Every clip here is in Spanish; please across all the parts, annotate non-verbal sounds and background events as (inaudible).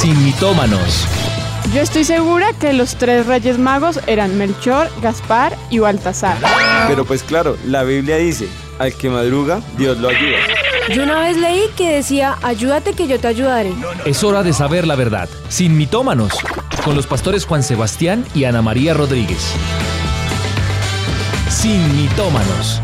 Sin mitómanos. Yo estoy segura que los tres reyes magos eran Melchor, Gaspar y Baltasar. Pero pues claro, la Biblia dice, al que madruga, Dios lo ayuda. Yo una vez leí que decía, ayúdate que yo te ayudaré. Es hora de saber la verdad. Sin mitómanos. Con los pastores Juan Sebastián y Ana María Rodríguez. Sin mitómanos.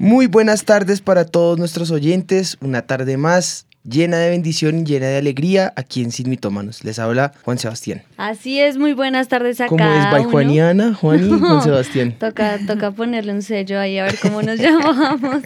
Muy buenas tardes para todos nuestros oyentes. Una tarde más llena de bendición y llena de alegría aquí en Sin Mitómanos. Les habla Juan Sebastián. Así es, muy buenas tardes a ¿Cómo cada es, by. Juaniana, (laughs) Juan y Juan No, Sebastián? Toca, toca ponerle un sello ahí a ver cómo nos (laughs) llamamos.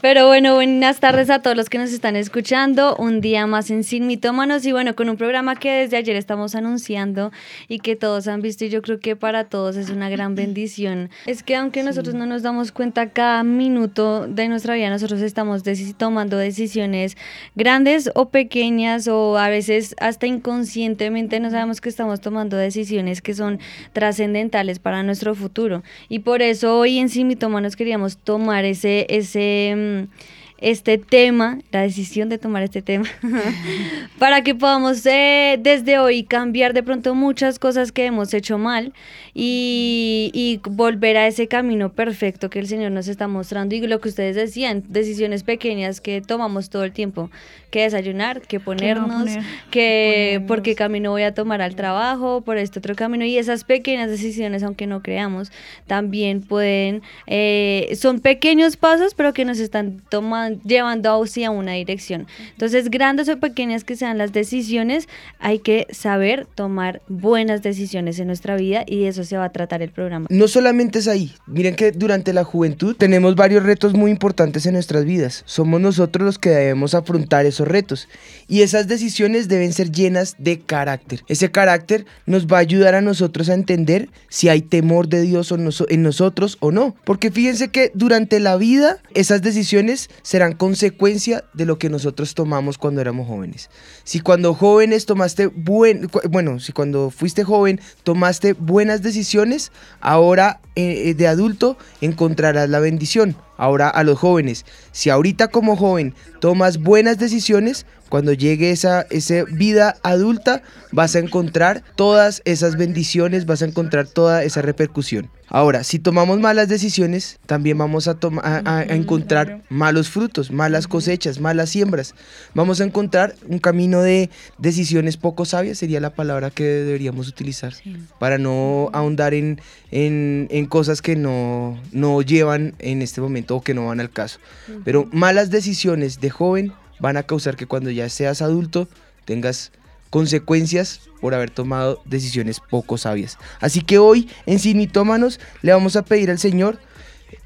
Pero bueno, buenas tardes a todos los que nos están escuchando. Un día más en Sin Mitómanos y bueno, con un programa que desde ayer estamos anunciando y que todos han visto y yo creo que para todos es una gran bendición. Es que aunque nosotros no nos damos cuenta cada minuto de nuestra vida, nosotros estamos tomando decisiones grandes o pequeñas o a veces hasta inconscientemente no sabemos que estamos tomando decisiones que son trascendentales para nuestro futuro. Y por eso hoy en Sin Mitómanos queríamos tomar ese, ese, mm, este tema, la decisión de tomar este tema, (laughs) para que podamos eh, desde hoy cambiar de pronto muchas cosas que hemos hecho mal y, y volver a ese camino perfecto que el Señor nos está mostrando y lo que ustedes decían, decisiones pequeñas que tomamos todo el tiempo, que desayunar, que ponernos, poner? que Ponernos. por qué camino voy a tomar al trabajo, por este otro camino y esas pequeñas decisiones, aunque no creamos, también pueden, eh, son pequeños pasos, pero que nos están tomando, llevando hacia una dirección. Entonces, grandes o pequeñas que sean las decisiones, hay que saber tomar buenas decisiones en nuestra vida y de eso se va a tratar el programa. No solamente es ahí. Miren que durante la juventud tenemos varios retos muy importantes en nuestras vidas. Somos nosotros los que debemos afrontar esos retos. Y esas decisiones deben ser llenas de carácter. Ese carácter nos va a ayudar a nosotros a entender si hay temor de Dios en nosotros o no. Porque fíjense que durante la vida esas decisiones serán consecuencia de lo que nosotros tomamos cuando éramos jóvenes. Si cuando jóvenes tomaste buen, bueno, si cuando fuiste joven tomaste buenas decisiones, ahora eh, eh, de adulto encontrarás la bendición. Ahora a los jóvenes, si ahorita como joven tomas buenas decisiones, cuando llegue esa, esa vida adulta vas a encontrar todas esas bendiciones, vas a encontrar toda esa repercusión. Ahora, si tomamos malas decisiones, también vamos a, a- a- encontrar malos frutos, malas cosechas, malas siembras. Vamos a encontrar un camino de decisiones poco sabias, sería la palabra que deberíamos utilizar, para no ahondar en, en- en cosas que no, no llevan en este momento o que no van al caso. Pero malas decisiones de joven van a causar que cuando ya seas adulto tengas consecuencias por haber tomado decisiones poco sabias. Así que hoy en Sin Mitómanos le vamos a pedir al Señor,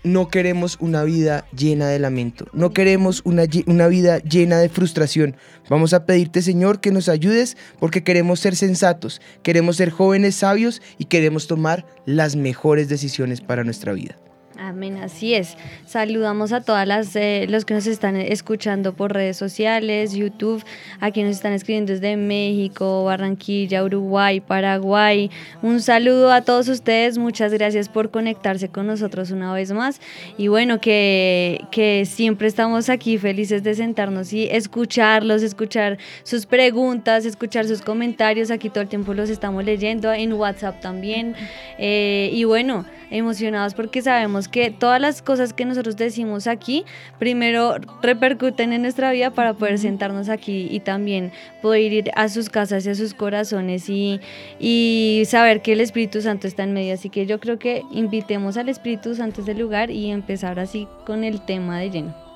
no queremos una vida llena de lamento, no queremos una, una vida llena de frustración. Vamos a pedirte Señor que nos ayudes porque queremos ser sensatos, queremos ser jóvenes sabios y queremos tomar las mejores decisiones para nuestra vida. Amén, así es. Saludamos a todas las eh, los que nos están escuchando por redes sociales, YouTube, aquí nos están escribiendo desde México, Barranquilla, Uruguay, Paraguay. Un saludo a todos ustedes, muchas gracias por conectarse con nosotros una vez más. Y bueno, que, que siempre estamos aquí felices de sentarnos y escucharlos, escuchar sus preguntas, escuchar sus comentarios. Aquí todo el tiempo los estamos leyendo, en WhatsApp también. Eh, y bueno, emocionados porque sabemos que todas las cosas que nosotros decimos aquí, primero repercuten en nuestra vida para poder sentarnos aquí y también poder ir a sus casas y a sus corazones y, y saber que el Espíritu Santo está en medio. Así que yo creo que invitemos al Espíritu Santo a este lugar y empezar así con el tema de lleno.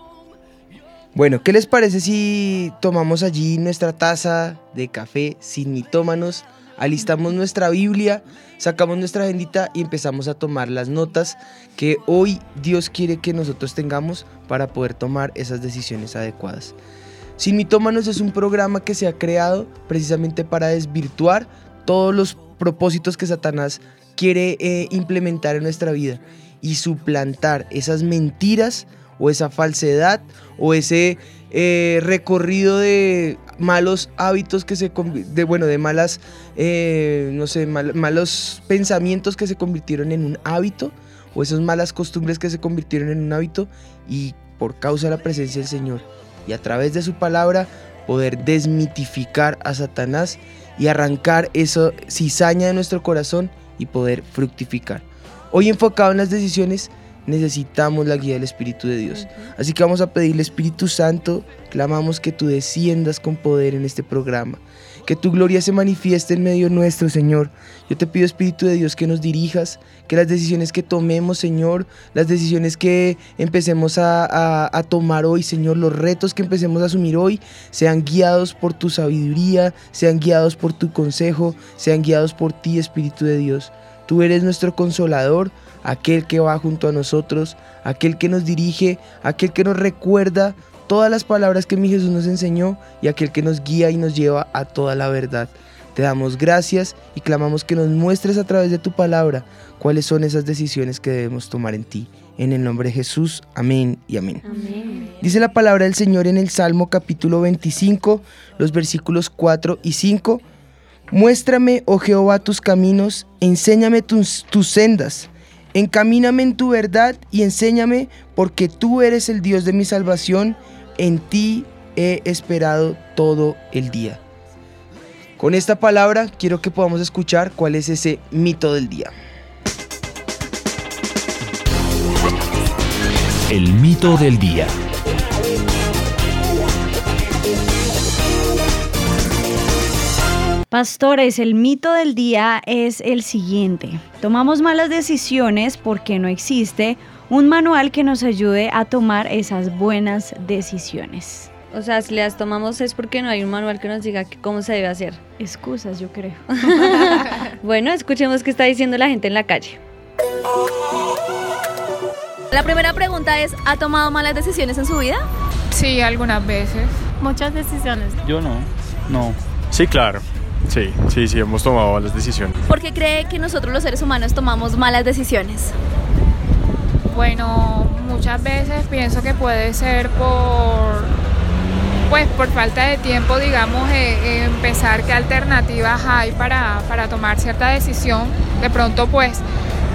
Bueno, ¿qué les parece si tomamos allí nuestra taza de café sin mitómanos, alistamos nuestra Biblia, sacamos nuestra bendita y empezamos a tomar las notas que hoy Dios quiere que nosotros tengamos para poder tomar esas decisiones adecuadas? Sin mitómanos es un programa que se ha creado precisamente para desvirtuar todos los propósitos que Satanás quiere eh, implementar en nuestra vida y suplantar esas mentiras o esa falsedad o ese eh, recorrido de malos hábitos que se bueno de malas eh, no sé mal- malos pensamientos que se convirtieron en un hábito o esas malas costumbres que se convirtieron en un hábito y por causa de la presencia del Señor y a través de su palabra poder desmitificar a Satanás y arrancar esa cizaña de nuestro corazón y poder fructificar. Hoy enfocado en las decisiones, necesitamos la guía del Espíritu de Dios. Así que vamos a pedirle Espíritu Santo, clamamos que tú desciendas con poder en este programa. Que tu gloria se manifieste en medio nuestro, Señor. Yo te pido, Espíritu de Dios, que nos dirijas, que las decisiones que tomemos, Señor, las decisiones que empecemos a, a- a tomar hoy, Señor, los retos que empecemos a asumir hoy, sean guiados por tu sabiduría, sean guiados por tu consejo, sean guiados por ti, Espíritu de Dios. Tú eres nuestro consolador, aquel que va junto a nosotros, aquel que nos dirige, aquel que nos recuerda todas las palabras que mi Jesús nos enseñó y aquel que nos guía y nos lleva a toda la verdad. Te damos gracias y clamamos que nos muestres a través de tu palabra cuáles son esas decisiones que debemos tomar en ti. En el nombre de Jesús, amén y amén. Amén. Dice la palabra del Señor en el Salmo capítulo 25, los versículos 4 y 5. Muéstrame, oh Jehová, tus caminos, enséñame tus, tus sendas, encamíname en tu verdad y enséñame, porque tú eres el Dios de mi salvación, en ti he esperado todo el día. Con esta palabra quiero que podamos escuchar cuál es ese mito del día. El mito del día. Pastores, el mito del día es el siguiente. Tomamos malas decisiones porque no existe un manual que nos ayude a tomar esas buenas decisiones. O sea, si las tomamos es porque no hay un manual que nos diga que- cómo se debe hacer. Excusas, yo creo. (laughs) Bueno, escuchemos qué está diciendo la gente en la calle. La primera pregunta es, ¿ha tomado malas decisiones en su vida? Sí, algunas veces. Muchas decisiones. Yo no, no. Sí, claro. Sí, sí, sí, hemos tomado las decisiones. ¿Por qué cree que nosotros los seres humanos tomamos malas decisiones? Bueno, muchas veces pienso que puede ser por pues por falta de tiempo, digamos, eh, empezar qué alternativas hay para, para tomar cierta decisión. De pronto, pues,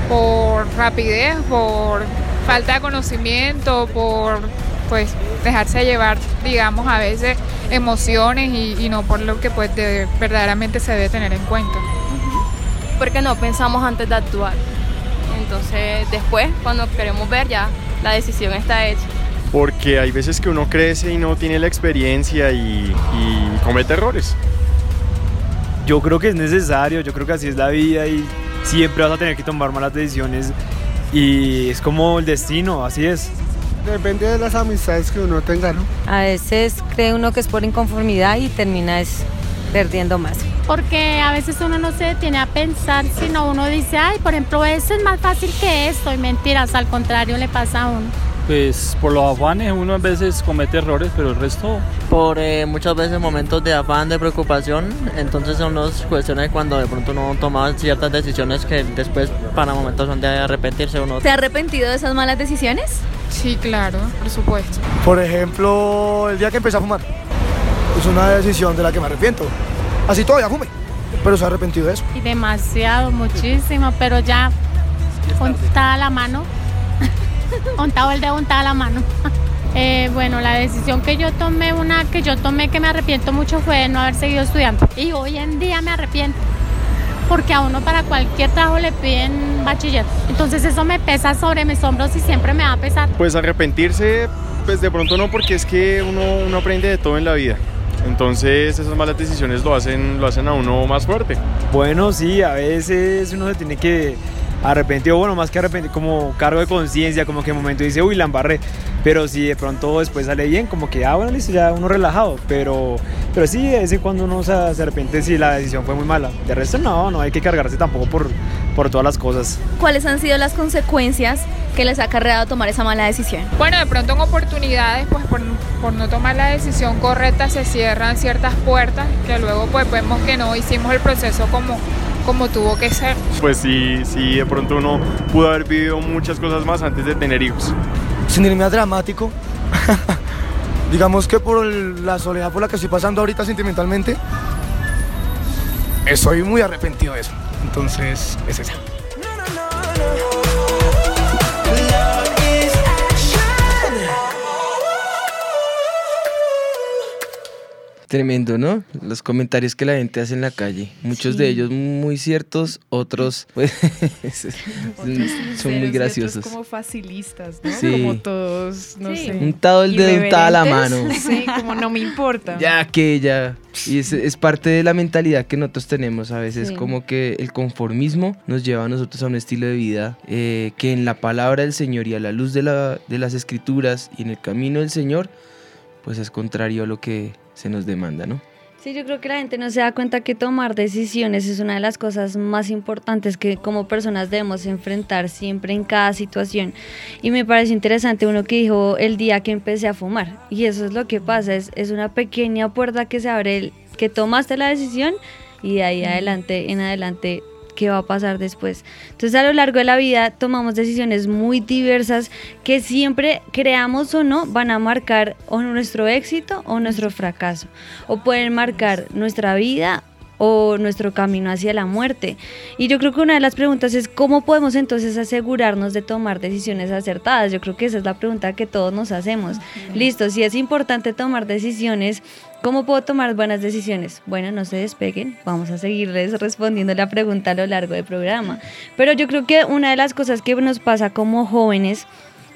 por rapidez, por falta de conocimiento, por pues dejarse llevar, digamos, a veces emociones y, y no por lo que pues de- verdaderamente se debe tener en cuenta. Porque no pensamos antes de actuar. Entonces, después, cuando queremos ver, ya la decisión está hecha. Porque hay veces que uno crece y no tiene la experiencia y, y comete errores. Yo creo que es necesario, yo creo que así es la vida y siempre vas a tener que tomar malas decisiones y es como el destino, así es. Depende de las amistades que uno tenga, ¿no? A veces cree uno que es por inconformidad y termina es perdiendo más. Porque a veces uno no se detiene a pensar, sino uno dice, ay, por ejemplo, eso es más fácil que esto. Y mentiras, al contrario le pasa a uno. Pues por los afanes uno a veces comete errores, pero el resto... Por eh, muchas veces momentos de afán, de preocupación, entonces son las cuestiones cuando de pronto uno toma ciertas decisiones que después para momentos son de arrepentirse uno. ¿Se ha arrepentido de esas malas decisiones? Sí, claro, por supuesto. Por ejemplo, el día que empecé a fumar. Es una decisión de la que me arrepiento. Así todavía fume, pero se ha arrepentido de eso. Y demasiado, muchísimo, pero ya untada la mano. (laughs) untado el dedo, untada la mano. (laughs) Eh, bueno, la decisión que yo tomé, una que yo tomé que me arrepiento mucho fue de no haber seguido estudiando. Y hoy en día me arrepiento. Porque a uno para cualquier trabajo le piden bachiller. Entonces eso me pesa sobre mis hombros y siempre me va a pesar. Pues arrepentirse, pues de pronto no, porque es que uno, uno aprende de todo en la vida. Entonces esas malas decisiones lo hacen, lo hacen a uno más fuerte. Bueno, sí, a veces uno se tiene que arrepentir, o bueno, más que arrepentir, como cargo de conciencia, como que en un momento dice, uy, la embarré. Pero si de pronto después sale bien, como que, ah, bueno, listo, ya uno relajado. Pero, pero sí, de vez en cuando uno se, se arrepiente si la decisión fue muy mala. De resto, no, no hay que cargarse tampoco por, por todas las cosas. ¿Cuáles han sido las consecuencias que les ha acarreado tomar esa mala decisión? Bueno, de pronto en oportunidades, pues por, por no tomar la decisión correcta se cierran ciertas puertas que luego pues vemos que no hicimos el proceso como, como tuvo que ser. Pues sí, sí, de pronto uno pudo haber vivido muchas cosas más antes de tener hijos. Sin irme a dramático, (laughs) digamos que por la soledad por la que estoy pasando ahorita sentimentalmente, estoy muy arrepentido de eso. Entonces, es esa. Tremendo, ¿no? Los comentarios que la gente hace en la calle. Muchos Sí. de ellos muy ciertos, otros (laughs) pues, (laughs) Otros son muy graciosos. otros como facilistas, ¿no? Sí. Como todos, no Sí. sé. Untado el dedo, untada la mano. (laughs) Sí, como no me importa. Ya que ya. Y es, es parte de la mentalidad que nosotros tenemos a veces, Sí. como que el conformismo nos lleva a nosotros a un estilo de vida eh, que en la palabra del Señor y a la luz de, la, de las escrituras y en el camino del Señor, pues es contrario a lo que se nos demanda, ¿no? Sí, yo creo que la gente no se da cuenta que tomar decisiones es una de las cosas más importantes que como personas debemos enfrentar siempre en cada situación. Y me parece interesante uno que dijo el día que empecé a fumar. Y eso es lo que pasa, es, es una pequeña puerta que se abre, el- que tomaste la decisión y de ahí adelante, en adelante, qué va a pasar después. Entonces a lo largo de la vida tomamos decisiones muy diversas que siempre creamos o no van a marcar o nuestro éxito o nuestro fracaso o pueden marcar nuestra vida o nuestro camino hacia la muerte. Y yo creo que una de las preguntas es cómo podemos entonces asegurarnos de tomar decisiones acertadas. Yo creo que esa es la pregunta que todos nos hacemos. Listo, si es importante tomar decisiones, ¿cómo puedo tomar buenas decisiones? Bueno, no se despeguen, vamos a seguirles respondiendo la pregunta a lo largo del programa. Pero yo creo que una de las cosas que nos pasa como jóvenes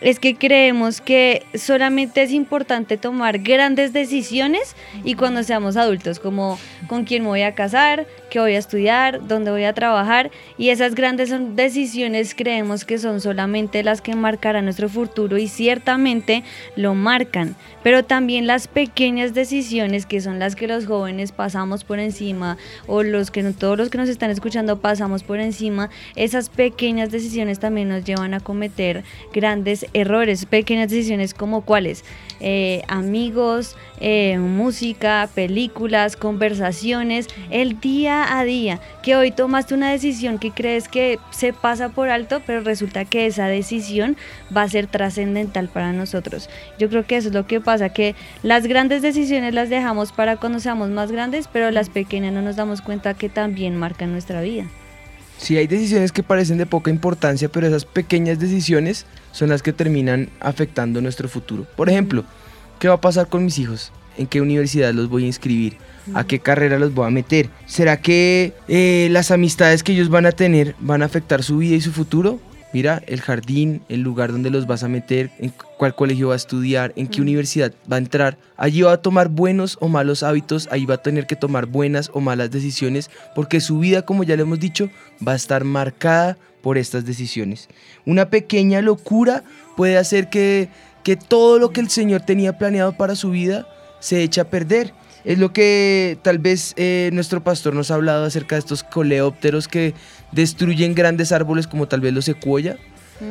es que creemos que solamente es importante tomar grandes decisiones y cuando seamos adultos, como con quién me voy a casar, qué voy a estudiar, dónde voy a trabajar, y esas grandes decisiones creemos que son solamente las que marcarán nuestro futuro y ciertamente lo marcan, pero también las pequeñas decisiones que son las que los jóvenes pasamos por encima o los que no, todos los que nos están escuchando pasamos por encima, esas pequeñas decisiones también nos llevan a cometer grandes errores, pequeñas decisiones como cuáles, Eh, amigos, eh, música, películas, conversaciones, el día a día, que hoy tomaste una decisión que crees que se pasa por alto, pero resulta que esa decisión va a ser trascendental para nosotros. Yo creo que eso es lo que pasa, que las grandes decisiones las dejamos para cuando seamos más grandes, pero las pequeñas no nos damos cuenta que también marcan nuestra vida. Sí, hay decisiones que parecen de poca importancia, pero esas pequeñas decisiones son las que terminan afectando nuestro futuro. Por ejemplo, ¿qué va a pasar con mis hijos? ¿En qué universidad los voy a inscribir? ¿A qué carrera los voy a meter? ¿Será que eh, las amistades que ellos van a tener van a afectar su vida y su futuro? Mira, el jardín, el lugar donde los vas a meter, en cuál colegio va a estudiar, en qué universidad va a entrar. Allí va a tomar buenos o malos hábitos, ahí va a tener que tomar buenas o malas decisiones, porque su vida, como ya le hemos dicho, va a estar marcada por estas decisiones. Una pequeña locura puede hacer que, que todo lo que el Señor tenía planeado para su vida se eche a perder. Es lo que tal vez eh, nuestro pastor nos ha hablado acerca de estos coleópteros que destruyen grandes árboles como tal vez los secuoya.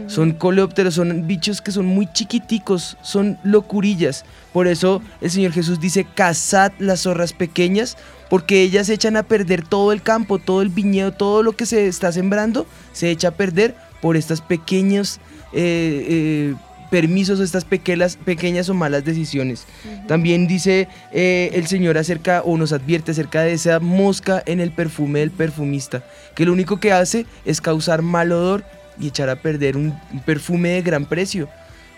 Son coleópteros, son bichos que son muy chiquiticos, son locurillas. Por eso el Señor Jesús dice, cazad las zorras pequeñas, porque ellas echan a perder todo el campo, todo el viñedo, todo lo que se está sembrando, se echa a perder por estas pequeños eh, eh, permisos, estas pequeñas, pequeñas o malas decisiones. También dice eh, el Señor acerca, o nos advierte acerca de esa mosca en el perfume del perfumista, que lo único que hace es causar mal odor y echar a perder un, un perfume de gran precio.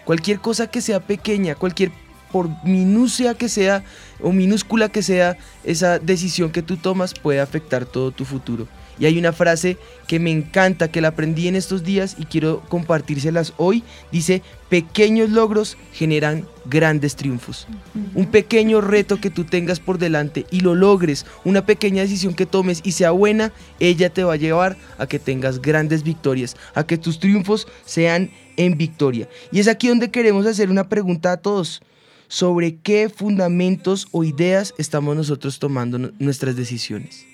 Cualquier cosa que sea pequeña, cualquier por minucia que sea o minúscula que sea, esa decisión que tú tomas puede afectar todo tu futuro. Y hay una frase que me encanta, que la aprendí en estos días y quiero compartírselas hoy. Dice, pequeños logros generan grandes triunfos. Un pequeño reto que tú tengas por delante y lo logres, una pequeña decisión que tomes y sea buena, ella te va a llevar a que tengas grandes victorias, a que tus triunfos sean en victoria. Y es aquí donde queremos hacer una pregunta a todos. ¿Sobre qué fundamentos o ideas estamos nosotros tomando nu- nuestras decisiones?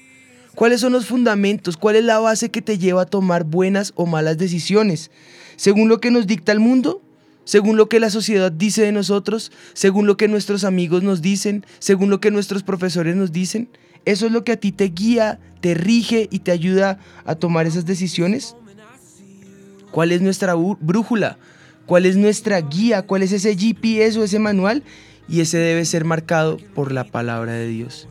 ¿Cuáles son los fundamentos? ¿Cuál es la base que te lleva a tomar buenas o malas decisiones? ¿Según lo que nos dicta el mundo? ¿Según lo que la sociedad dice de nosotros? ¿Según lo que nuestros amigos nos dicen? ¿Según lo que nuestros profesores nos dicen? ¿Eso es lo que a ti te guía, te rige y te ayuda a tomar esas decisiones? ¿Cuál es nuestra brújula? ¿Cuál es nuestra guía? ¿Cuál es ese GPS o ese manual? Y ese debe ser marcado por la palabra de Dios.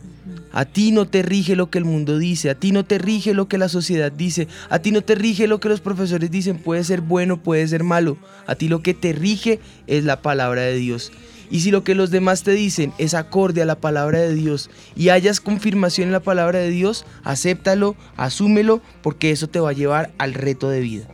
A ti no te rige lo que el mundo dice, a ti no te rige lo que la sociedad dice, a ti no te rige lo que los profesores dicen, puede ser bueno, puede ser malo, a ti lo que te rige es la palabra de Dios. Y si lo que los demás te dicen es acorde a la palabra de Dios y hayas confirmación en la palabra de Dios, acéptalo, asúmelo, porque eso te va a llevar al reto de vida.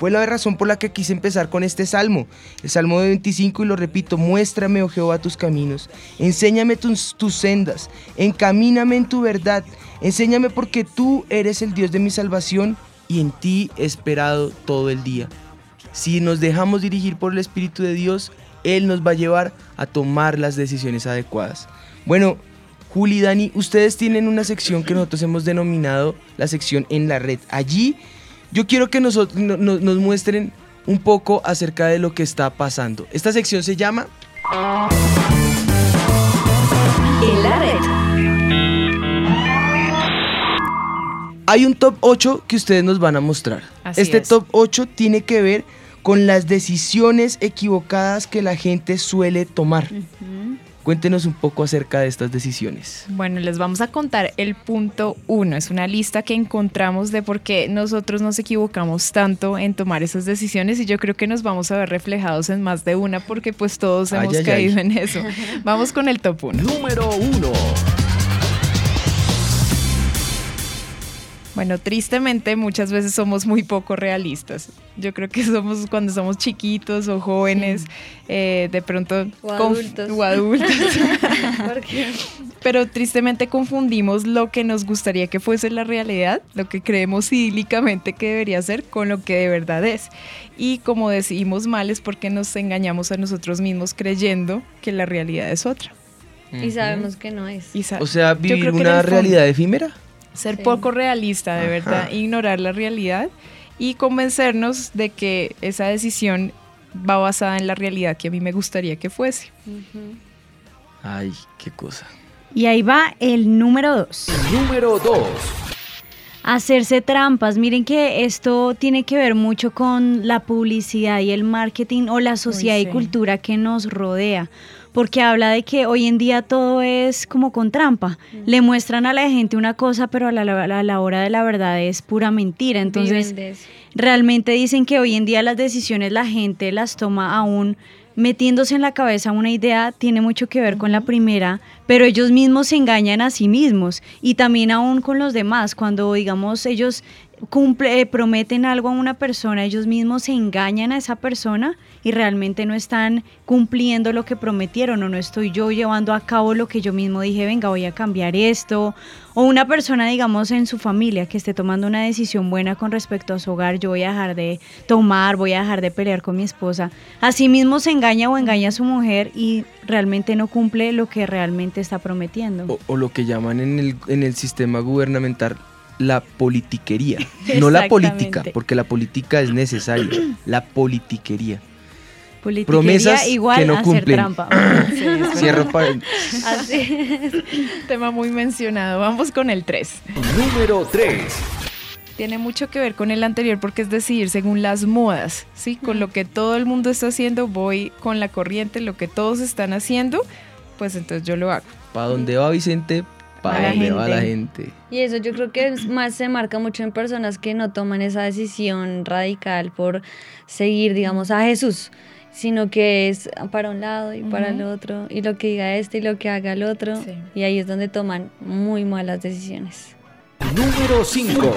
Fue la razón por la que quise empezar con este salmo, el salmo de 25 y lo repito, muéstrame, oh Jehová, tus caminos, enséñame tus, sendas, encamíname en tu verdad, enséñame porque tú eres el Dios de mi salvación y en ti he esperado todo el día. Si nos dejamos dirigir por el Espíritu de Dios, Él nos va a llevar a tomar las decisiones adecuadas. Bueno, Juli y Dani, ustedes tienen una sección que nosotros hemos denominado la sección en la red. Allí yo quiero que nosotros, no- no- nos muestren un poco acerca de lo que está pasando. Esta sección se llama En la red. Hay un top 8 que ustedes nos van a mostrar. Así este es. top 8 tiene que ver con las decisiones equivocadas que la gente suele tomar. Cuéntenos un poco acerca de estas decisiones. Bueno, les vamos a contar el punto uno. Es una lista que encontramos de por qué nosotros nos equivocamos tanto en tomar esas decisiones y yo creo que nos vamos a ver reflejados en más de una porque pues todos Ay, hemos ay, caído ay. en eso. (laughs) Vamos con el top uno. Número uno. Bueno, tristemente muchas veces somos muy poco realistas. Yo creo que somos cuando somos chiquitos o jóvenes, eh, de pronto... O adultos. o adultos. (laughs) ¿Por (laughs) qué? Pero tristemente confundimos lo que nos gustaría que fuese la realidad, lo que creemos idílicamente que debería ser, con lo que de verdad es. Y como decidimos mal es porque nos engañamos a nosotros mismos creyendo que la realidad es otra. Y sabemos que no es. Y O sea, yo creo vivir una realidad efímera. Ser Sí. poco realista, de Ajá. verdad, ignorar la realidad y convencernos de que esa decisión va basada en la realidad que a mí me gustaría que fuese. Ay, qué cosa. Y ahí va el número dos. Número dos. Hacerse trampas. Miren que esto tiene que ver mucho con la publicidad y el marketing o la sociedad Uy, y cultura que nos rodea. Porque habla de que hoy en día todo es como con trampa. Le muestran a la gente una cosa, pero a la, a la hora de la verdad es pura mentira. Entonces, realmente dicen que hoy en día las decisiones la gente las toma aún metiéndose en la cabeza una idea tiene mucho que ver con la primera, pero ellos mismos se engañan a sí mismos y también aún con los demás. Cuando, digamos, ellos cumple, eh, prometen algo a una persona, ellos mismos se engañan a esa persona y realmente no están cumpliendo lo que prometieron o no estoy yo llevando a cabo lo que yo mismo dije, venga, voy a cambiar esto. O una persona, digamos, en su familia que esté tomando una decisión buena con respecto a su hogar, yo voy a dejar de tomar, voy a dejar de pelear con mi esposa. Así mismo se engaña o engaña a su mujer y realmente no cumple lo que realmente está prometiendo. O, o lo que llaman en el, en el sistema gubernamental la politiquería. (laughs) No la política, porque la política es necesaria. La politiquería. Politiquería Promesas igual que no hacer cumplen. trampa. (laughs) Sí, Cierro paréntesis. Así es. Tema muy mencionado. Vamos con el 3. Número 3. Tiene mucho que ver con el anterior porque es decidir según las modas, ¿sí? Con lo que todo el mundo está haciendo, voy con la corriente, lo que todos están haciendo, pues entonces yo lo hago. ¿Para dónde va Vicente? ¿Para la dónde va la gente. gente? Y eso yo creo que es más se marca mucho en personas que no toman esa decisión radical por seguir, digamos, a Jesús, sino que es para un lado y para el Ujú. otro, y lo que diga este y lo que haga el otro, Sí. y ahí es donde toman muy malas decisiones. Número 5.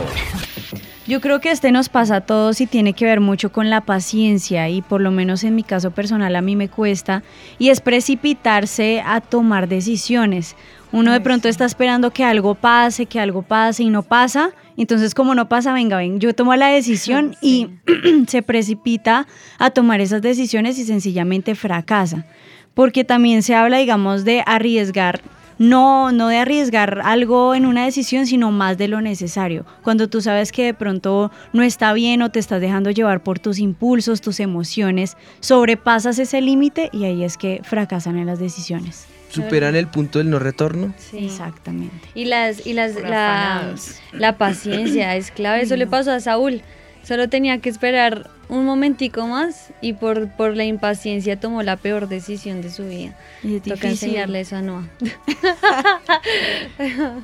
Yo creo que este nos pasa a todos y tiene que ver mucho con la paciencia y por lo menos en mi caso personal a mí me cuesta y es precipitarse a tomar decisiones. Uno de pronto está esperando que algo pase, que algo pase y no pasa. Entonces como no pasa, venga, ven, yo tomo la decisión (laughs) y (clears throat) se precipita a tomar esas decisiones y sencillamente fracasa. Porque también se habla, digamos, de arriesgar no, no de arriesgar algo en una decisión, sino más de lo necesario. Cuando tú sabes que de pronto no está bien o te estás dejando llevar por tus impulsos, tus emociones, sobrepasas ese límite y ahí es que fracasan en las decisiones. ¿Superan el punto del no retorno? Sí. Exactamente. Y las y las la, la paciencia es clave. Eso le pasó a Saúl. Solo tenía que esperar un momentico más y por, por la impaciencia tomó la peor decisión de su vida. Toca enseñarle eso a Noah. (laughs)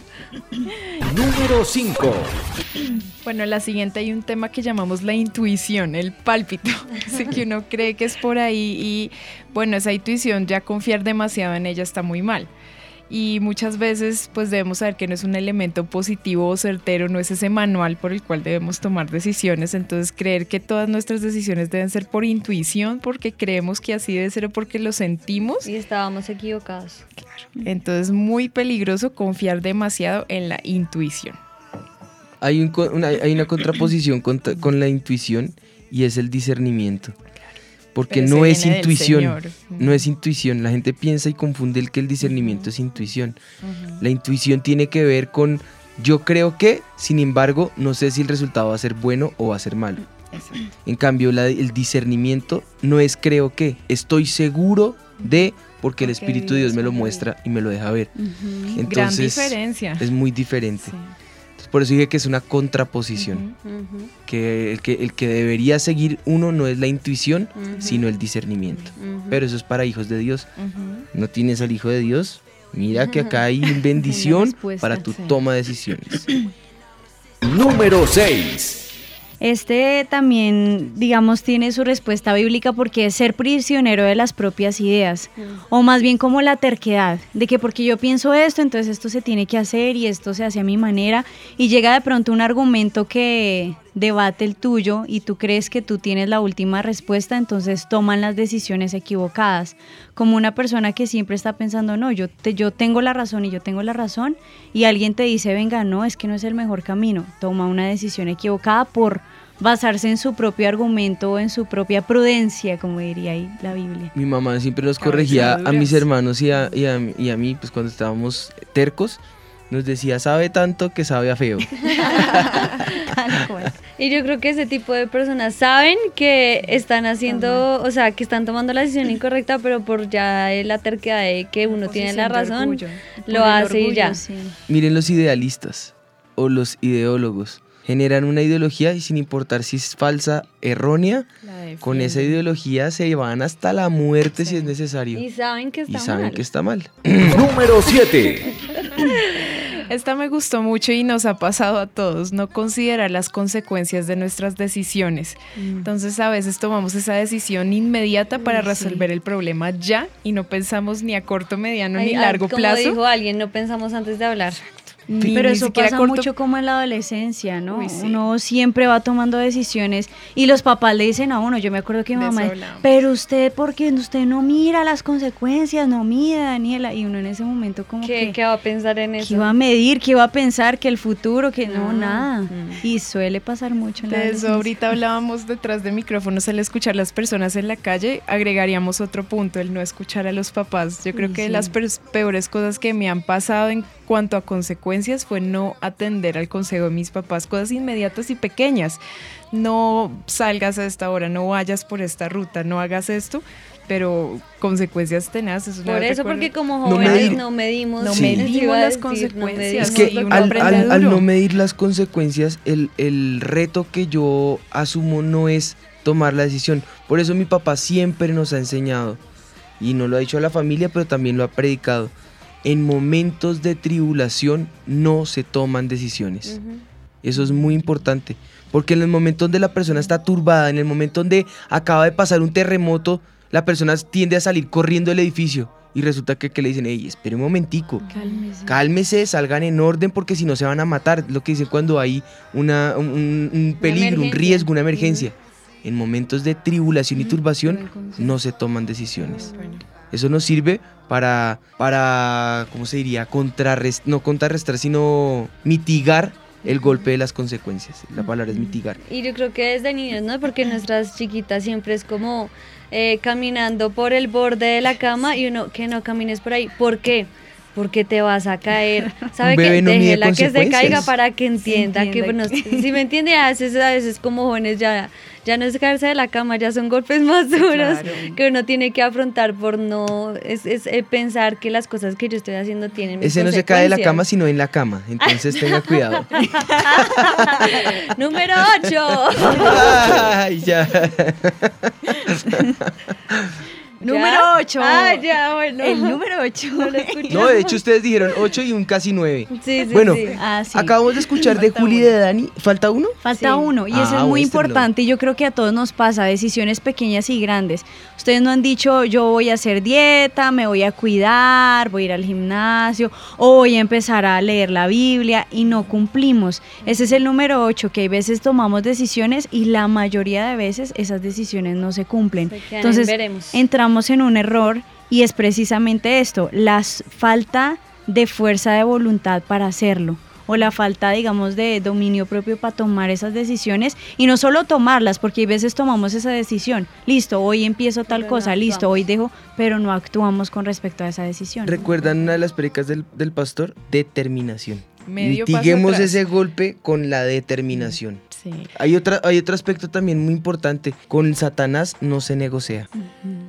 Número 5. Bueno, la siguiente hay un tema que llamamos la intuición, el pálpito. (laughs) Así que uno cree que es por ahí y bueno, esa intuición, ya confiar demasiado en ella está muy mal. Y muchas veces pues debemos saber que no es un elemento positivo o certero, no es ese manual por el cual debemos tomar decisiones. Entonces creer que todas nuestras decisiones deben ser por intuición, porque creemos que así debe ser o porque lo sentimos. Y estábamos equivocados. Entonces muy peligroso confiar demasiado en la intuición. Hay, un co- una, hay una contraposición con, con la intuición y es el discernimiento. Porque Pero no es intuición, no es intuición. La gente piensa y confunde el que el discernimiento es intuición. La intuición tiene que ver con yo creo que, sin embargo, no sé si el resultado va a ser bueno o va a ser malo. En cambio, la- el discernimiento no es creo que, estoy seguro de porque el Espíritu de Dios me lo muestra y me lo deja ver. Entonces, diferencia. es muy diferente. Por eso dije que es una contraposición. Que el, que el que debería seguir uno no es la intuición, sino el discernimiento. Pero eso es para hijos de Dios. No tienes al Hijo de Dios. Mira que acá hay (laughs) bendición para tu sí. toma de decisiones. Número 6. Este también, digamos, tiene su respuesta bíblica porque es ser prisionero de las propias ideas, o más bien como la terquedad, de que porque yo pienso esto, entonces esto se tiene que hacer y esto se hace a mi manera, y llega de pronto un argumento que debate el tuyo y tú crees que tú tienes la última respuesta, entonces toman las decisiones equivocadas, como una persona que siempre está pensando, no, yo, te, yo tengo la razón y yo tengo la razón, y alguien te dice, venga, no, es que no es el mejor camino, toma una decisión equivocada por basarse en su propio argumento o en su propia prudencia, como diría ahí la Biblia. Mi mamá siempre nos corregía a mis hermanos y a, y a- y a mí, pues cuando estábamos tercos, nos decía, sabe tanto que sabe a feo. (laughs) Y yo creo que ese tipo de personas saben que están haciendo, o sea, que están tomando la decisión incorrecta, pero por ya la terquedad de que uno tiene la razón, orgullo. lo hace y ya. sí. Miren los idealistas o los ideólogos. Generan una ideología y sin importar si es falsa, errónea, con esa ideología se van hasta la muerte si es necesario. Y saben que Y está saben mal. que está mal. Número 7. (laughs) Esta me gustó mucho y nos ha pasado a todos, no considerar las consecuencias de nuestras decisiones. Mm. Entonces a veces tomamos esa decisión inmediata para resolver el problema ya y no pensamos ni a corto, mediano Ay, ni largo como plazo. dijo alguien, no pensamos antes de hablar. Ni- Pero ni eso pasa corto- mucho como en la adolescencia, ¿no? Uy, sí. Uno siempre va tomando decisiones y los papás le dicen a uno, yo me acuerdo que mi mamá, pero usted, porque usted no mira las consecuencias, no mira, Daniela, y uno en ese momento como ¿Qué, que... qué va a pensar en ¿Qué eso? iba a medir? ¿Qué iba a pensar? ¿Que el futuro? Que no, No. nada. Mm. Y suele pasar mucho en la De eso ahorita hablábamos detrás de micrófonos al escuchar las personas en la calle, agregaríamos otro punto, el no escuchar a los papás. Yo creo Uy, que sí. las peores cosas que me han pasado en cuanto a consecuencias fue no atender al consejo de mis papás, cosas inmediatas y pequeñas. No salgas a esta hora, no vayas por esta ruta, no hagas esto, pero consecuencias tenaces. Por eso, recuerdo- porque como No jóvenes medir. no medimos, No Sí. las decir, no consecuencias. medimos Es que Sí, uno al, al- no medir las consecuencias, el, el reto que yo asumo no es tomar la decisión. Por eso mi papá siempre nos ha enseñado, y no lo ha dicho a la familia, pero también lo ha predicado. En momentos de tribulación no se toman decisiones. Eso es muy importante. Porque en el momento donde la persona está turbada, en el momento donde acaba de pasar un terremoto, la persona tiende a salir corriendo del edificio. Y resulta que, que le dicen, hey, espere un momentico. Cálmese. Cálmese, salgan en orden porque si no se van a matar. Lo que dicen cuando hay una, un, peligro, un riesgo, una emergencia. En momentos de tribulación y turbación no se toman decisiones. Eso nos sirve para, para ¿cómo se diría? Contrarrestar, no contrarrestar, sino mitigar el golpe de las consecuencias. La palabra es mitigar. Y yo creo que desde niños, ¿no? Porque nuestras chiquitas siempre es como eh, caminando por el borde de la cama y uno, que no camines por ahí. ¿Por qué? Porque te vas a caer. (laughs) ¿Sabe que no déjela que se caiga para que entienda que, bueno, que- (laughs) si me entiende, a veces, a veces como jóvenes ya, ya no es caerse de la cama, ya son golpes (laughs) más duros Claro. que uno tiene que afrontar por no, es, es, eh, pensar que las cosas que yo estoy haciendo tienen Ese no se cae de la cama, sino en la cama. Entonces tenga cuidado. Número 8. Ay, ya. Número 8. Ah, ya, bueno. El número 8. (laughs) No, de hecho ustedes dijeron 8 y un casi 9. Sí, sí, bueno, sí. Ah, sí. acabamos de escuchar de Juli y de Dani. ¿Falta uno? Falta uno y eso Ah, es muy muéstrenlo. importante y yo creo que a todos nos pasa, decisiones pequeñas y grandes. Ustedes no han dicho yo voy a hacer dieta, me voy a cuidar, voy a ir al gimnasio o voy a empezar a leer la Biblia y no cumplimos. Ese es el número 8, que hay veces tomamos decisiones y la mayoría de veces esas decisiones no se cumplen. Se Entonces veremos. entramos en un error y es precisamente esto, la falta de fuerza de voluntad para hacerlo o la falta, digamos, de dominio propio para tomar esas decisiones y no solo tomarlas, porque hay veces tomamos esa decisión, listo, hoy empiezo tal Pero no cosa, listo, hoy dejo, pero no actuamos con respecto a esa decisión. ¿Recuerdan una de las predicas del, del pastor? Determinación. Medio paso Mitiguemos ese golpe con la determinación. Sí. Hay, otra, hay otro aspecto también muy importante. Con Satanás no se negocia.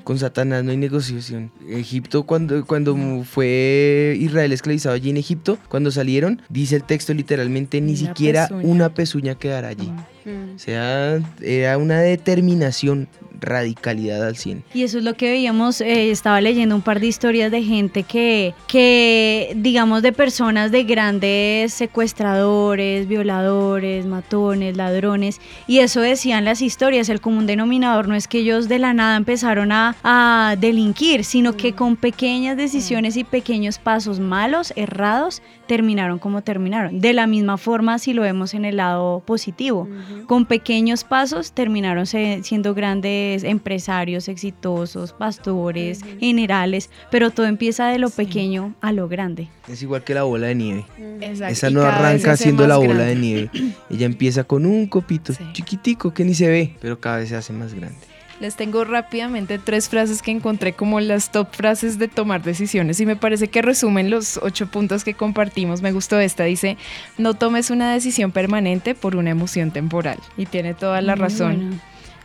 Con Satanás no hay negociación. Egipto, cuando, cuando fue Israel esclavizado allí en Egipto, cuando salieron, dice el texto literalmente, ni Una siquiera pezuña. una pezuña quedará allí. O sea, era una determinación, radicalidad al 100. Y eso es lo que veíamos, eh, estaba leyendo un par de historias de gente que, que, digamos, de personas de grandes secuestradores, violadores, matones, ladrones, y eso decían las historias, el común denominador no es que ellos de la nada empezaron a, a delinquir, sino que con pequeñas decisiones y pequeños pasos malos, errados, terminaron como terminaron. De la misma forma, si lo vemos en el lado positivo, con pequeños pasos terminaron siendo grandes empresarios exitosos, pastores, generales, pero todo empieza de lo pequeño a lo grande. Es igual que la bola de nieve. Exacto, Esa no arranca siendo la bola grande. de nieve. (clears throat) Ella empieza con un copito chiquitico que ni se ve, pero cada vez se hace más grande. Les tengo rápidamente tres frases que encontré como las top frases de tomar decisiones y me parece que resumen los ocho puntos que compartimos. Me gustó esta, dice, no tomes una decisión permanente por una emoción temporal. Y tiene toda la Muy razón.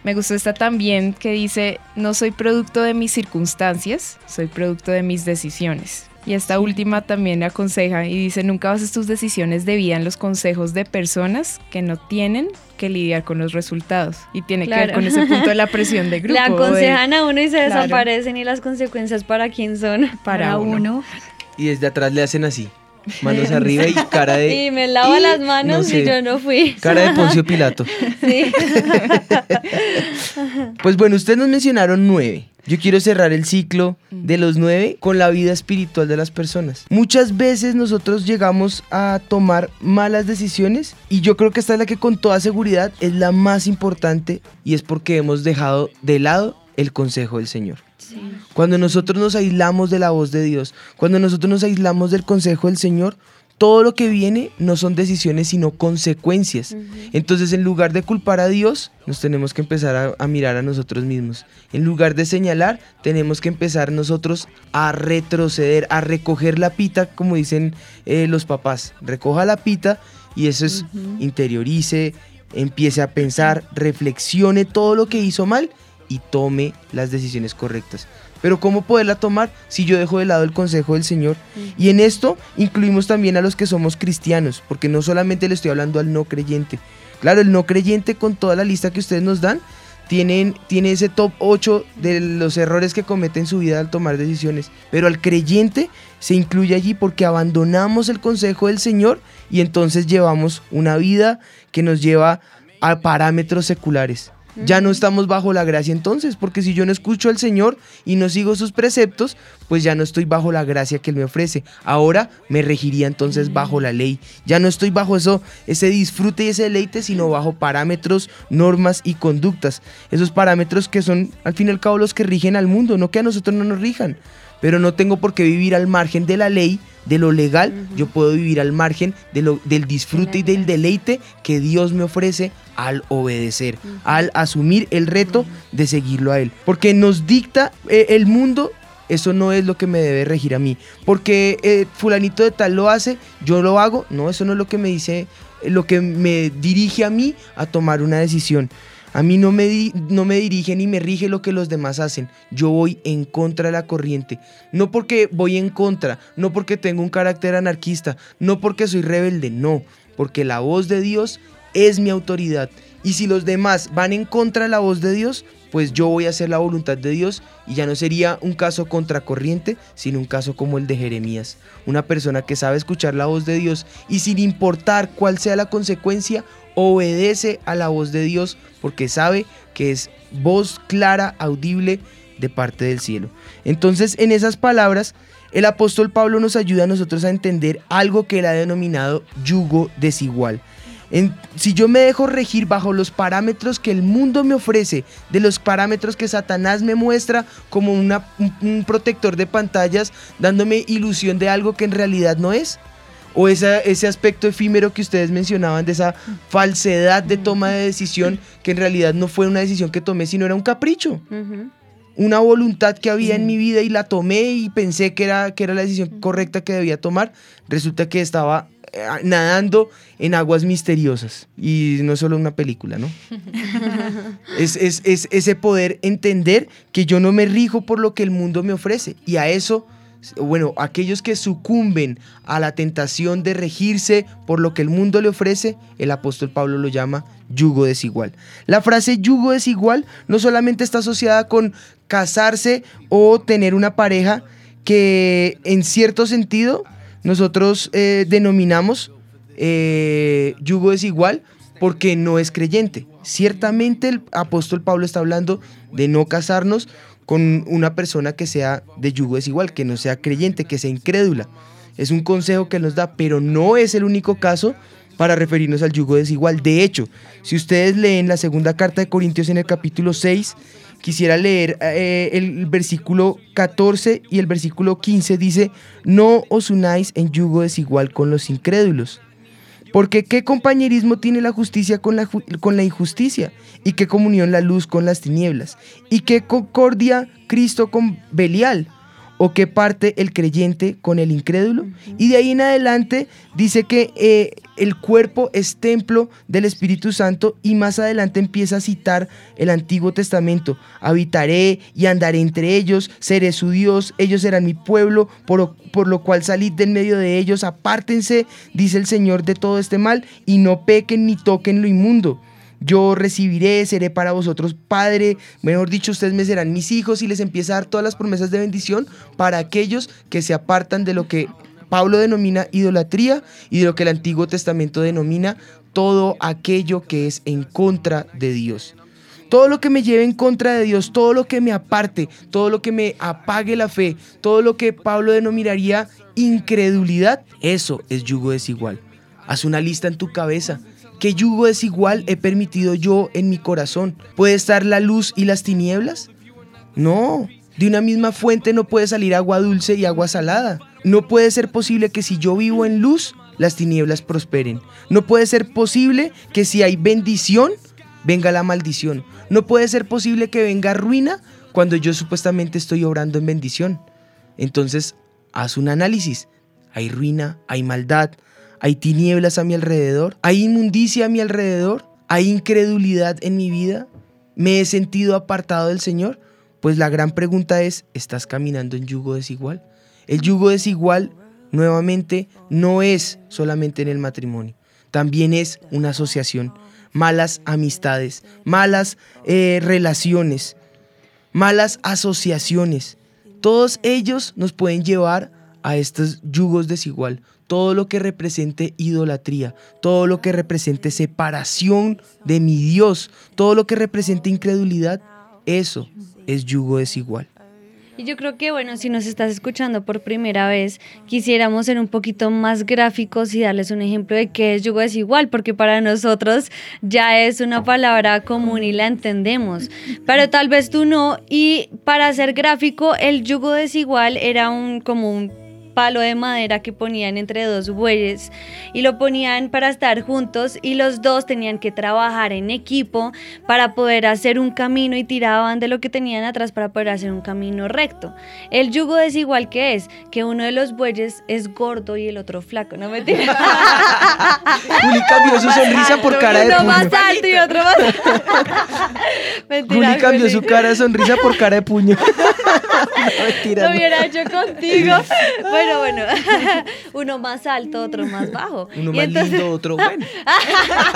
Me gustó esta también que dice, no soy producto de mis circunstancias, soy producto de mis decisiones. Y esta última también aconseja y dice, nunca bases tus decisiones de vida en los consejos de personas que no tienen que lidiar con los resultados. Y tiene que ver Claro. con ese punto de la presión de (laughs) grupo. Le de- aconsejan a uno y se Claro. desaparecen y las consecuencias para quién son. Para uno. Y desde atrás le hacen así. Manos arriba y cara de... Y me lavo y las manos no sé, y yo no fui. Cara de Poncio Pilato. (laughs) Sí. (laughs) Pues bueno, ustedes nos mencionaron nueve. Yo quiero cerrar el ciclo de los nueve con la vida espiritual de las personas. Muchas veces nosotros llegamos a tomar malas decisiones y yo creo que esta es la que con toda seguridad es la más importante y es porque hemos dejado de lado el consejo del Señor. Cuando nosotros nos aislamos de la voz de Dios, cuando nosotros nos aislamos del consejo del Señor, todo lo que viene no son decisiones, sino consecuencias. Entonces, en lugar de culpar a Dios, nos tenemos que empezar a, a mirar a nosotros mismos. En lugar de señalar, tenemos que empezar nosotros a retroceder, a recoger la pita, como dicen eh, los papás. Recoja la pita y eso es interiorice, empiece a pensar, reflexione todo lo que hizo mal y tome las decisiones correctas. Pero ¿cómo poderla tomar si yo dejo de lado el consejo del Señor? Y en esto incluimos también a los que somos cristianos, porque no solamente le estoy hablando al no creyente. Claro, el no creyente con toda la lista que ustedes nos dan, tienen, tiene ese top 8 de los errores que comete en su vida al tomar decisiones. Pero al creyente se incluye allí porque abandonamos el consejo del Señor y entonces llevamos una vida que nos lleva a parámetros seculares. Ya no estamos bajo la gracia entonces, porque si yo no escucho al Señor y no sigo sus preceptos, pues ya no estoy bajo la gracia que Él me ofrece. Ahora me regiría entonces bajo la ley. Ya no estoy bajo eso, ese disfrute y ese deleite, sino bajo parámetros, normas y conductas. Esos parámetros que son al fin y al cabo los que rigen al mundo, no que a nosotros no nos rijan. Pero no tengo por qué vivir al margen de la ley, de lo legal, yo puedo vivir al margen de lo, del disfrute y del deleite que Dios me ofrece al obedecer, al asumir el reto de seguirlo a Él. Porque nos dicta eh, el mundo eso no es lo que me debe regir a mí. Porque eh, fulanito de tal lo hace, yo lo hago, no, eso no es lo que me dice, lo que me dirige a mí a tomar una decisión. A mí no me, no me dirige ni me rige lo que los demás hacen. Yo voy en contra de la corriente. No porque voy en contra, no porque tengo un carácter anarquista, no porque soy rebelde, no. Porque la voz de Dios es mi autoridad. Y si los demás van en contra de la voz de Dios, pues yo voy a hacer la voluntad de Dios y ya no sería un caso contracorriente, sino un caso como el de Jeremías. Una persona que sabe escuchar la voz de Dios y sin importar cuál sea la consecuencia, obedece a la voz de Dios porque sabe que es voz clara, audible de parte del cielo. Entonces, en esas palabras, el apóstol Pablo nos ayuda a nosotros a entender algo que él ha denominado yugo desigual. Si yo me dejo regir bajo los parámetros que el mundo me ofrece, de los parámetros que Satanás me muestra como un, un protector de pantallas, dándome ilusión de algo que en realidad no es, o esa- ese aspecto efímero que ustedes mencionaban de esa falsedad de toma de decisión que en realidad no fue una decisión que tomé, sino era un capricho una voluntad que había en mi vida y la tomé y pensé que era, que era la decisión correcta que debía tomar, resulta que estaba eh, nadando en aguas misteriosas. Y no es solo una película, ¿no? (laughs) Es, es- es ese poder entender que yo no me rijo por lo que el mundo me ofrece. Y a eso, bueno, aquellos que sucumben a la tentación de regirse por lo que el mundo le ofrece, el apóstol Pablo lo llama yugo desigual. La frase yugo desigual no solamente está asociada con casarse o tener una pareja que en cierto sentido nosotros eh, denominamos eh, yugo desigual porque no es creyente. Ciertamente el apóstol Pablo está hablando de no casarnos con una persona que sea de yugo desigual, que no sea creyente, que sea incrédula. Es un consejo que nos da, pero no es el único caso para referirnos al yugo desigual. De hecho, si ustedes leen la segunda carta de Corintios en el capítulo 6, quisiera leer eh, el versículo 14 y el versículo 15 dice, no os unáis en yugo desigual con los incrédulos. Porque qué compañerismo tiene la justicia con la, ju- con la injusticia, y qué comunión la luz con las tinieblas, y qué concordia Cristo con Belial, o qué parte el creyente con el incrédulo. Y de ahí en adelante dice que eh, el cuerpo es templo del Espíritu Santo y más adelante empieza a citar el Antiguo Testamento. Habitaré y andaré entre ellos, seré su Dios, ellos serán mi pueblo, por, por lo cual salid del medio de ellos, apártense, dice el Señor, de todo este mal, y no pequen ni toquen lo inmundo. Yo recibiré, seré para vosotros padre, mejor dicho, ustedes me serán mis hijos y les empieza a dar todas las promesas de bendición para aquellos que se apartan de lo que Pablo denomina idolatría y de lo que el Antiguo Testamento denomina todo aquello que es en contra de Dios. Todo lo que me lleve en contra de Dios, todo lo que me aparte, todo lo que me apague la fe, todo lo que Pablo denominaría incredulidad, eso es yugo desigual. Haz una lista en tu cabeza. ¿Qué yugo desigual he permitido yo en mi corazón? ¿Puede estar la luz y las tinieblas? No, de una misma fuente no puede salir agua dulce y agua salada. No puede ser posible que si yo vivo en luz, las tinieblas prosperen. No puede ser posible que si hay bendición, venga la maldición. No puede ser posible que venga ruina cuando yo supuestamente estoy obrando en bendición. Entonces, haz un análisis. Hay ruina, hay maldad, hay tinieblas a mi alrededor, hay inmundicia a mi alrededor, hay incredulidad en mi vida, me he sentido apartado del Señor. Pues la gran pregunta es, ¿estás caminando en yugo desigual? El yugo desigual, nuevamente, no es solamente en el matrimonio, también es una asociación, malas amistades, malas eh, relaciones, malas asociaciones. Todos ellos nos pueden llevar a estos yugos desigual. Todo lo que represente idolatría, todo lo que represente separación de mi Dios, todo lo que represente incredulidad, eso es yugo desigual. Y yo creo que, bueno, si nos estás escuchando por primera vez, quisiéramos ser un poquito más gráficos y darles un ejemplo de qué es yugo desigual, porque para nosotros ya es una palabra común y la entendemos, pero tal vez tú no. Y para ser gráfico, el yugo desigual era un como un palo de madera que ponían entre dos bueyes y lo ponían para estar juntos y los dos tenían que trabajar en equipo para poder hacer un camino y tiraban de lo que tenían atrás para poder hacer un camino recto. El yugo desigual que es que uno de los bueyes es gordo y el otro flaco, no me (laughs) Juli cambió su sonrisa por cara de Uno puño. más alto y otro más. (laughs) Mentira, Juli cambió Juli. su cara de sonrisa por cara de puño. (laughs) No, mentira, Lo no. hubiera hecho contigo. Bueno, bueno. (laughs) Uno más alto, otro más bajo. Uno Y más entonces- lindo, otro (laughs) bueno.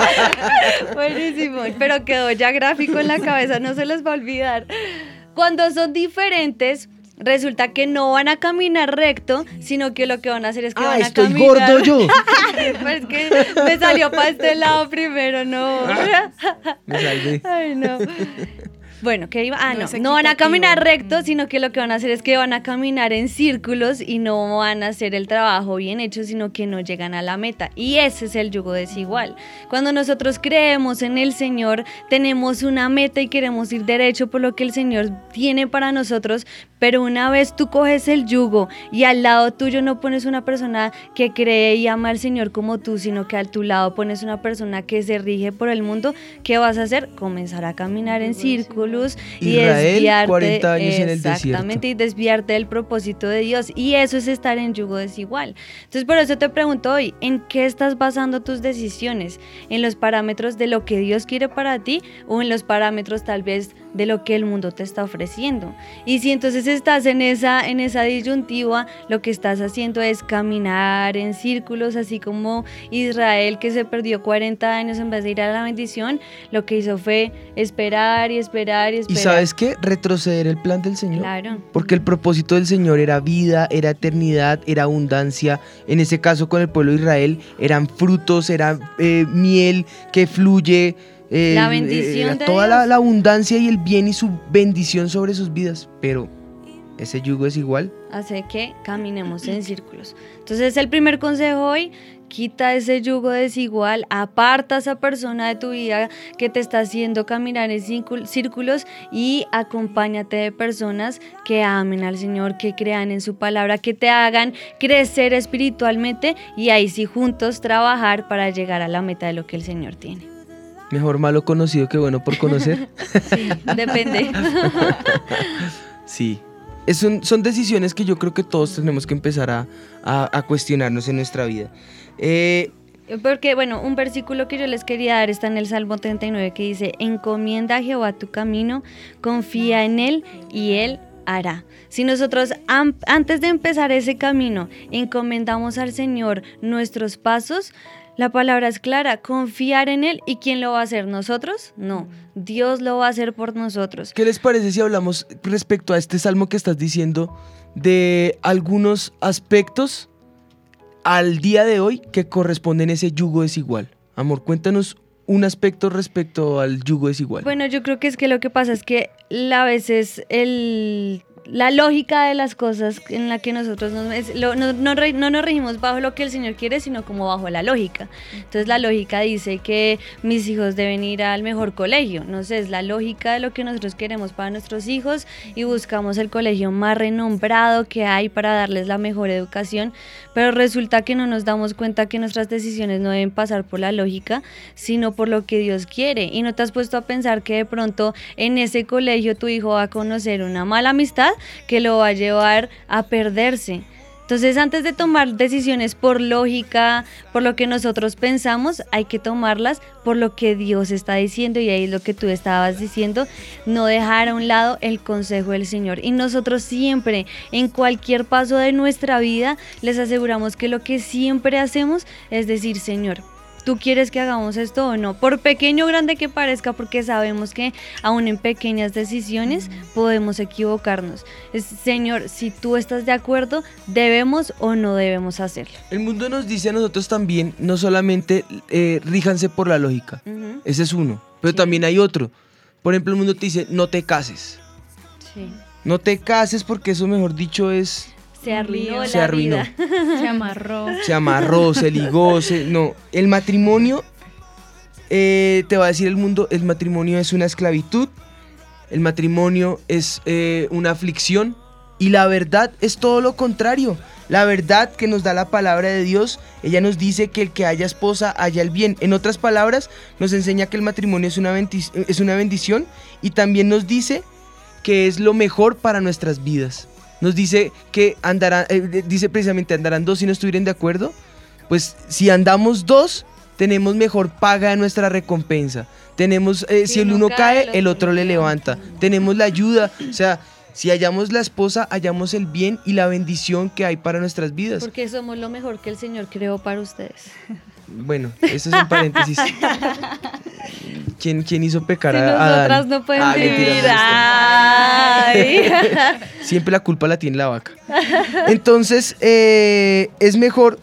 (laughs) Buenísimo. Pero quedó ya gráfico en la cabeza, no se les va a olvidar. Cuando son diferentes. Resulta que no van a caminar recto, sino que lo que van a hacer es que Ah, van a estoy caminar. gordo yo. pues es que me salió para este lado primero, no. Me salvé. Ay, no. Bueno, que iba. Ah, No no. No van a caminar recto, sino que lo que van a hacer es que van a caminar en círculos y no van a hacer el trabajo bien hecho, sino que no llegan a la meta. Y ese es el yugo desigual. Cuando nosotros creemos en el Señor, tenemos una meta y queremos ir derecho por lo que el Señor tiene para nosotros, pero una vez tú coges el yugo y al lado tuyo no pones una persona que cree y ama al Señor como tú, sino que al tu lado pones una persona que se rige por el mundo, ¿qué vas a hacer? Comenzar a caminar en círculos y Israel, desviarte 40 años en el desierto. exactamente y desviarte del propósito de Dios y eso es estar en yugo desigual. Entonces por eso te pregunto hoy, ¿en qué estás basando tus decisiones? ¿En los parámetros de lo que Dios quiere para ti o en los parámetros tal vez de lo que el mundo te está ofreciendo? Y si entonces estás en esa en esa disyuntiva, lo que estás haciendo es caminar en círculos, así como Israel que se perdió 40 años en vez de ir a la bendición, lo que hizo fue esperar y esperar y ¿Y esperar. sabes qué? Retroceder el plan del Señor. Claro. Porque el propósito del Señor era vida, era eternidad, era abundancia. En ese caso con el pueblo de Israel eran frutos, era eh, miel que fluye. Eh, La bendición era de toda Dios. la, la abundancia y el bien y su bendición sobre sus vidas. Pero ese yugo es igual. hace que caminemos en círculos. Entonces el primer consejo hoy, quita ese yugo desigual, aparta a esa persona de tu vida que te está haciendo caminar en círcul- círculos y acompáñate de personas que amen al Señor, que crean en su palabra, que te hagan crecer espiritualmente y ahí sí juntos trabajar para llegar a la meta de lo que el Señor tiene. Mejor malo conocido que bueno por conocer. (laughs) Depende. (laughs) Sí. Es un- son decisiones que yo creo que todos tenemos que empezar a, a- a cuestionarnos en nuestra vida. Eh, Porque, bueno, un versículo que yo les quería dar está en el Salmo 39 que dice, encomienda a Jehová tu camino, confía en Él y Él hará. Si nosotros antes de empezar ese camino encomendamos al Señor nuestros pasos, la palabra es clara, confiar en Él y ¿quién lo va a hacer? ¿Nosotros? No, Dios lo va a hacer por nosotros. ¿Qué les parece si hablamos respecto a este salmo que estás diciendo de algunos aspectos al día de hoy que corresponden a ese yugo desigual? Amor, cuéntanos un aspecto respecto al yugo desigual. Bueno, yo creo que es que lo que pasa es que a veces el, la lógica de las cosas en la que nosotros nos, no, no no nos regimos bajo lo que el Señor quiere, sino como bajo la lógica. Entonces la lógica dice que mis hijos deben ir al mejor colegio. No sé, es la lógica de lo que nosotros queremos para nuestros hijos y buscamos el colegio más renombrado que hay para darles la mejor educación, pero resulta que no nos damos cuenta que nuestras decisiones no deben pasar por la lógica, sino por lo que Dios quiere. Y no te has puesto a pensar que de pronto en ese colegio tu hijo va a conocer una mala amistad que lo va a llevar a perderse. Entonces, antes de tomar decisiones por lógica, por lo que nosotros pensamos, hay que tomarlas por lo que Dios está diciendo y ahí es lo que tú estabas diciendo, no dejar a un lado el consejo del Señor. Y nosotros siempre, en cualquier paso de nuestra vida, les aseguramos que lo que siempre hacemos es decir, Señor, ¿Tú quieres que hagamos esto o no? Por pequeño o grande que parezca, porque sabemos que aún en pequeñas decisiones podemos equivocarnos. Es, Señor, si tú estás de acuerdo, ¿debemos o no debemos hacerlo? El mundo nos dice a nosotros también, no solamente eh, ríjanse por la lógica, ese es uno, pero también hay otro. Por ejemplo, el mundo te dice, no te cases. Sí. No te cases porque eso, mejor dicho, es... Se arruinó Se la arruinó. vida. Se amarró. Se amarró, se ligó, se... No, el matrimonio, eh, te va a decir el mundo, el matrimonio es una esclavitud, el matrimonio es eh, una aflicción y la verdad es todo lo contrario. La verdad que nos da la palabra de Dios, ella nos dice que el que haya esposa haya el bien. En otras palabras, nos enseña que el matrimonio es una, es una bendición y también nos dice que es lo mejor para nuestras vidas. Nos dice que andarán, eh, dice precisamente andarán dos si no estuvieran de acuerdo. Pues si andamos dos, tenemos mejor paga de nuestra recompensa. Tenemos, eh, si el uno cae, el otro le levanta. Tenemos la ayuda. O sea, si hallamos la esposa, hallamos el bien y la bendición que hay para nuestras vidas. Porque somos lo mejor que el Señor creó para ustedes. Bueno, eso es un paréntesis. (laughs) ¿Quién, quién hizo pecar Si a nosotras Adán? no podemos Ah, vivir. (laughs) Ay. Siempre la culpa la tiene la vaca. Entonces, eh, es mejor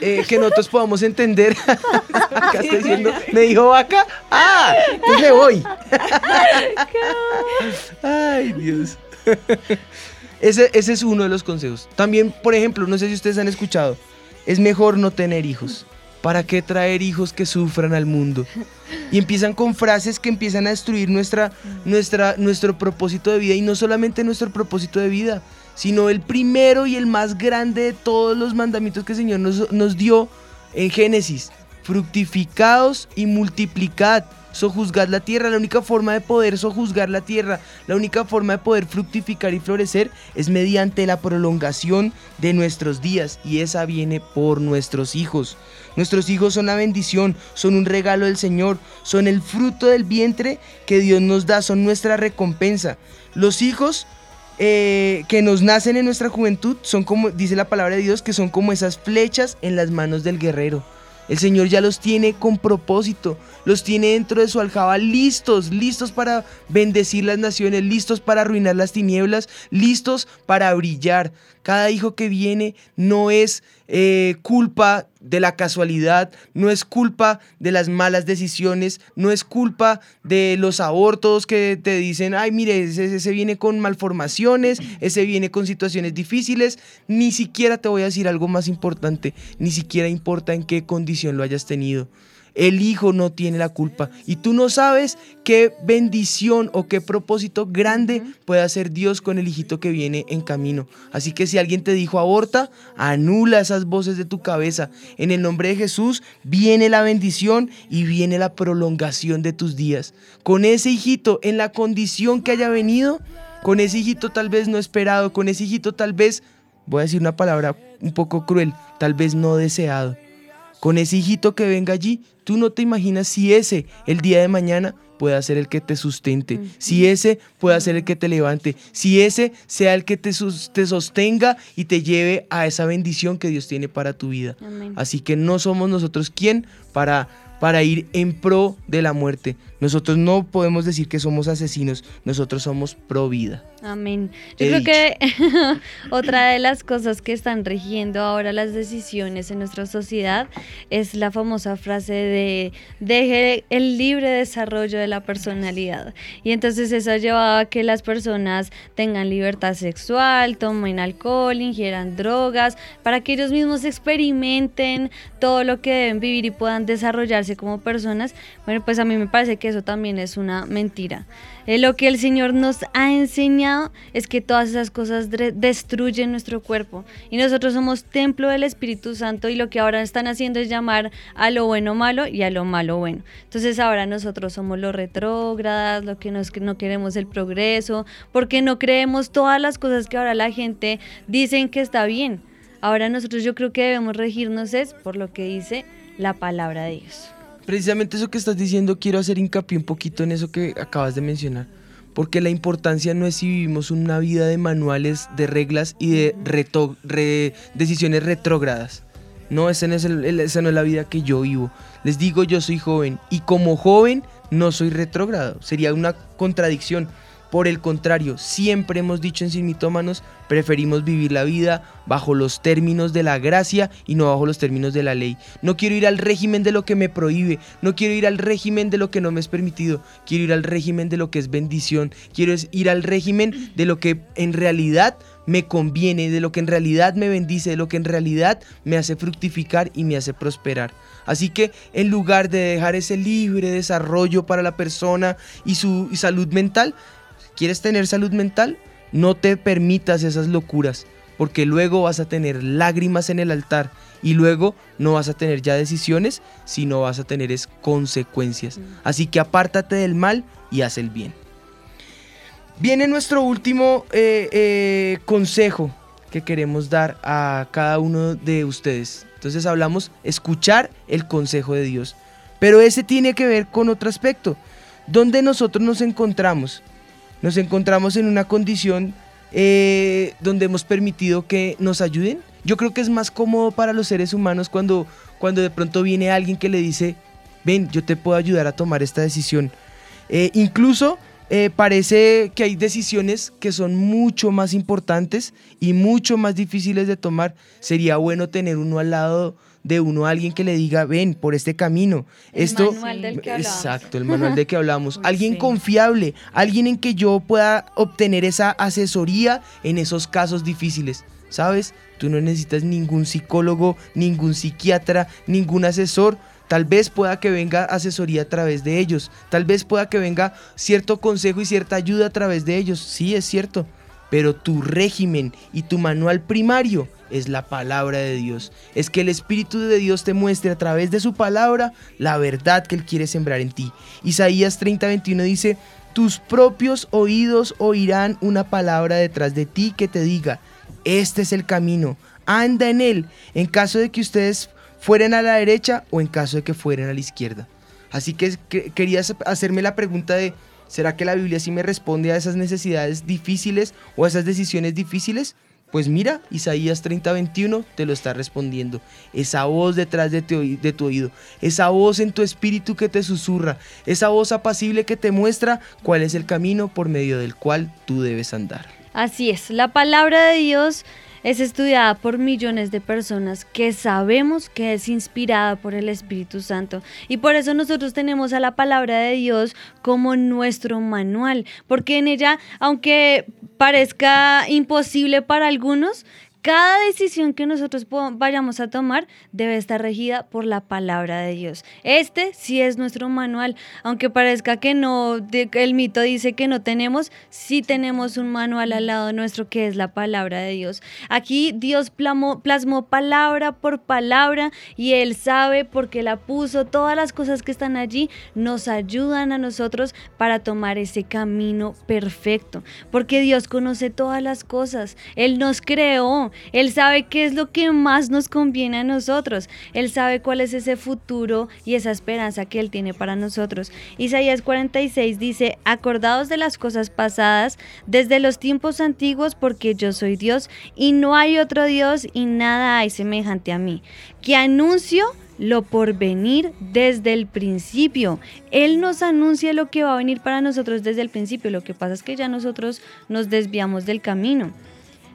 eh, que nosotros podamos entender. (laughs) Acá estoy diciendo, ¿me dijo vaca? ¡Ah! Entonces me voy. Ay, Dios. Ese, ese es uno de los consejos. También, por ejemplo, no sé si ustedes han escuchado, es mejor no tener hijos. ¿Para qué traer hijos que sufran al mundo? Y empiezan con frases que empiezan a destruir nuestra, nuestra, nuestro propósito de vida. Y no solamente nuestro propósito de vida, sino el primero y el más grande de todos los mandamientos que el Señor nos, nos dio en Génesis. Fructificados y multiplicad. Sojuzgad la tierra. La única forma de poder sojuzgar la tierra, la única forma de poder fructificar y florecer es mediante la prolongación de nuestros días. Y esa viene por nuestros hijos. Nuestros hijos son la bendición, son un regalo del Señor, son el fruto del vientre que Dios nos da, son nuestra recompensa. Los hijos eh, que nos nacen en nuestra juventud son como, dice la palabra de Dios, que son como esas flechas en las manos del guerrero. El Señor ya los tiene con propósito, los tiene dentro de su aljaba listos, listos para bendecir las naciones, listos para arruinar las tinieblas, listos para brillar. Cada hijo que viene no es eh, culpa de la casualidad, no es culpa de las malas decisiones, no es culpa de los abortos que te dicen, ay, mire, ese, ese viene con malformaciones, ese viene con situaciones difíciles. Ni siquiera te voy a decir algo más importante, ni siquiera importa en qué condición lo hayas tenido. El hijo no tiene la culpa y tú no sabes qué bendición o qué propósito grande puede hacer Dios con el hijito que viene en camino. Así que si alguien te dijo aborta, anula esas voces de tu cabeza. En el nombre de Jesús viene la bendición y viene la prolongación de tus días. Con ese hijito en la condición que haya venido, con ese hijito tal vez no esperado, con ese hijito tal vez, voy a decir una palabra un poco cruel, tal vez no deseado con ese hijito que venga allí, tú no te imaginas si ese el día de mañana pueda ser el que te sustente, si ese pueda ser el que te levante, si ese sea el que te, te sostenga y te lleve a esa bendición que Dios tiene para tu vida. Amén. Así que no somos nosotros quien para, para ir en pro de la muerte. Nosotros no podemos decir que somos asesinos, nosotros somos pro vida. Amén. Yo He creo que (laughs) otra de las cosas que están rigiendo ahora las decisiones en nuestra sociedad es la famosa frase de deje el libre desarrollo de la personalidad. Y entonces eso ha llevado a que las personas tengan libertad sexual, tomen alcohol, ingieran drogas, para que ellos mismos experimenten todo lo que deben vivir y puedan desarrollarse como personas. Bueno, pues a mí me parece que eso también es una mentira. Eh, lo que el Señor nos ha enseñado es que todas esas cosas destruyen nuestro cuerpo y nosotros somos templo del Espíritu Santo y lo que ahora están haciendo es llamar a lo bueno malo y a lo malo bueno. Entonces ahora nosotros somos los retrógradas, lo que no queremos el progreso, porque no creemos todas las cosas que ahora la gente dicen que está bien. Ahora nosotros yo creo que debemos regirnos es por lo que dice la palabra de Dios. Precisamente eso que estás diciendo, quiero hacer hincapié un poquito en eso que acabas de mencionar. Porque la importancia no es si vivimos una vida de manuales, de reglas y de decisiones retrógradas. No, esa no, es el- esa no es la vida que yo vivo. Les digo, yo soy joven y como joven no soy retrógrado. Sería una contradicción. Por el contrario, siempre hemos dicho en Sin Mitómanos, preferimos vivir la vida bajo los términos de la gracia y no bajo los términos de la ley. No quiero ir al régimen de lo que me prohíbe, no quiero ir al régimen de lo que no me es permitido, quiero ir al régimen de lo que es bendición, quiero ir al régimen de lo que en realidad me conviene, de lo que en realidad me bendice, de lo que en realidad me hace fructificar y me hace prosperar. Así que en lugar de dejar ese libre desarrollo para la persona y su salud mental, ¿quieres tener salud mental? No te permitas esas locuras. porque luego vas a tener lágrimas en el altar y luego no vas a tener ya decisiones, sino vas a tener es consecuencias. Así que apártate del mal y haz el bien. Viene nuestro último eh, eh, consejo que queremos dar a cada uno de ustedes. Entonces hablamos escuchar el consejo de Dios. Pero ese tiene que ver con otro aspecto. ¿Dónde nosotros nos encontramos? Nos encontramos en una condición eh, donde hemos permitido que nos ayuden. Yo creo que es más cómodo para los seres humanos cuando, cuando de pronto viene alguien que le dice, ven, yo te puedo ayudar a tomar esta decisión. Eh, incluso eh, parece que hay decisiones que son mucho más importantes y mucho más difíciles de tomar. Sería bueno tener uno al lado de uno, alguien que le diga, ven por este camino. El Esto, manual del que hablamos. Exacto, el manual de que hablamos. (laughs) alguien confiable, alguien en que yo pueda obtener esa asesoría en esos casos difíciles. ¿Sabes? Tú no necesitas ningún psicólogo, ningún psiquiatra, ningún asesor. Tal vez pueda que venga asesoría a través de ellos. Tal vez pueda que venga cierto consejo y cierta ayuda a través de ellos. Sí, es cierto. Pero tu régimen y tu manual primario es la palabra de Dios. Es que el Espíritu de Dios te muestre a través de su palabra la verdad que Él quiere sembrar en ti. Isaías 30, 21 dice, tus propios oídos oirán una palabra detrás de ti que te diga, este es el camino, anda en él, en caso de que ustedes fueren a la derecha o en caso de que fueren a la izquierda. Así que, que- quería hacerme la pregunta de, ¿será que la Biblia sí me responde a esas necesidades difíciles o a esas decisiones difíciles? Pues mira, Isaías 30, 21 te lo está respondiendo. Esa voz detrás de tu, de tu oído, esa voz en tu espíritu que te susurra, esa voz apacible que te muestra cuál es el camino por medio del cual tú debes andar. Así es, la palabra de Dios es estudiada por millones de personas que sabemos que es inspirada por el Espíritu Santo. Y por eso nosotros tenemos a la palabra de Dios como nuestro manual, porque en ella, aunque parezca imposible para algunos, cada decisión que nosotros vayamos a tomar debe estar regida por la palabra de Dios. Este sí es nuestro manual, aunque parezca que no, el mito dice que no tenemos, sí tenemos un manual al lado nuestro que es la palabra de Dios. Aquí Dios plasmó palabra por palabra y Él sabe porque la puso, todas las cosas que están allí nos ayudan a nosotros para tomar ese camino perfecto, porque Dios conoce todas las cosas, Él nos creó, Él sabe qué es lo que más nos conviene a nosotros, Él sabe cuál es ese futuro y esa esperanza que Él tiene para nosotros. Isaías 46 dice, acordaos de las cosas pasadas desde los tiempos antiguos, porque yo soy Dios y no hay otro Dios y nada hay semejante a mí, que anuncio lo por venir desde el principio. Él nos anuncia lo que va a venir para nosotros desde el principio. Lo que pasa es que ya nosotros nos desviamos del camino.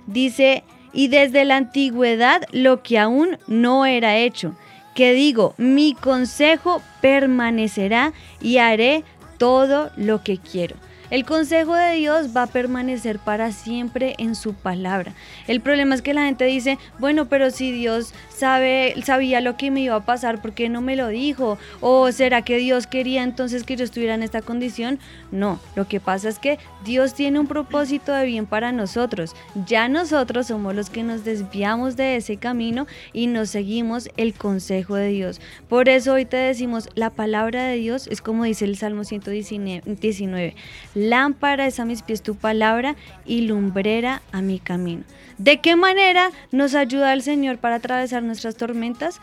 Dice, y desde la antigüedad lo que aún no era hecho. Que digo, mi consejo permanecerá y haré todo lo que quiero. El consejo de Dios va a permanecer para siempre en su palabra. El problema es que la gente dice, bueno, pero si Dios sabe, sabía lo que me iba a pasar, ¿por qué no me lo dijo? ¿O será que Dios quería entonces que yo estuviera en esta condición? No, lo que pasa es que Dios tiene un propósito de bien para nosotros. Ya nosotros somos los que nos desviamos de ese camino y nos seguimos el consejo de Dios. Por eso hoy te decimos, la palabra de Dios es como dice el Salmo 119, lámpara es a mis pies tu palabra y lumbrera a mi camino. ¿De qué manera nos ayuda el Señor para atravesar nuestras tormentas?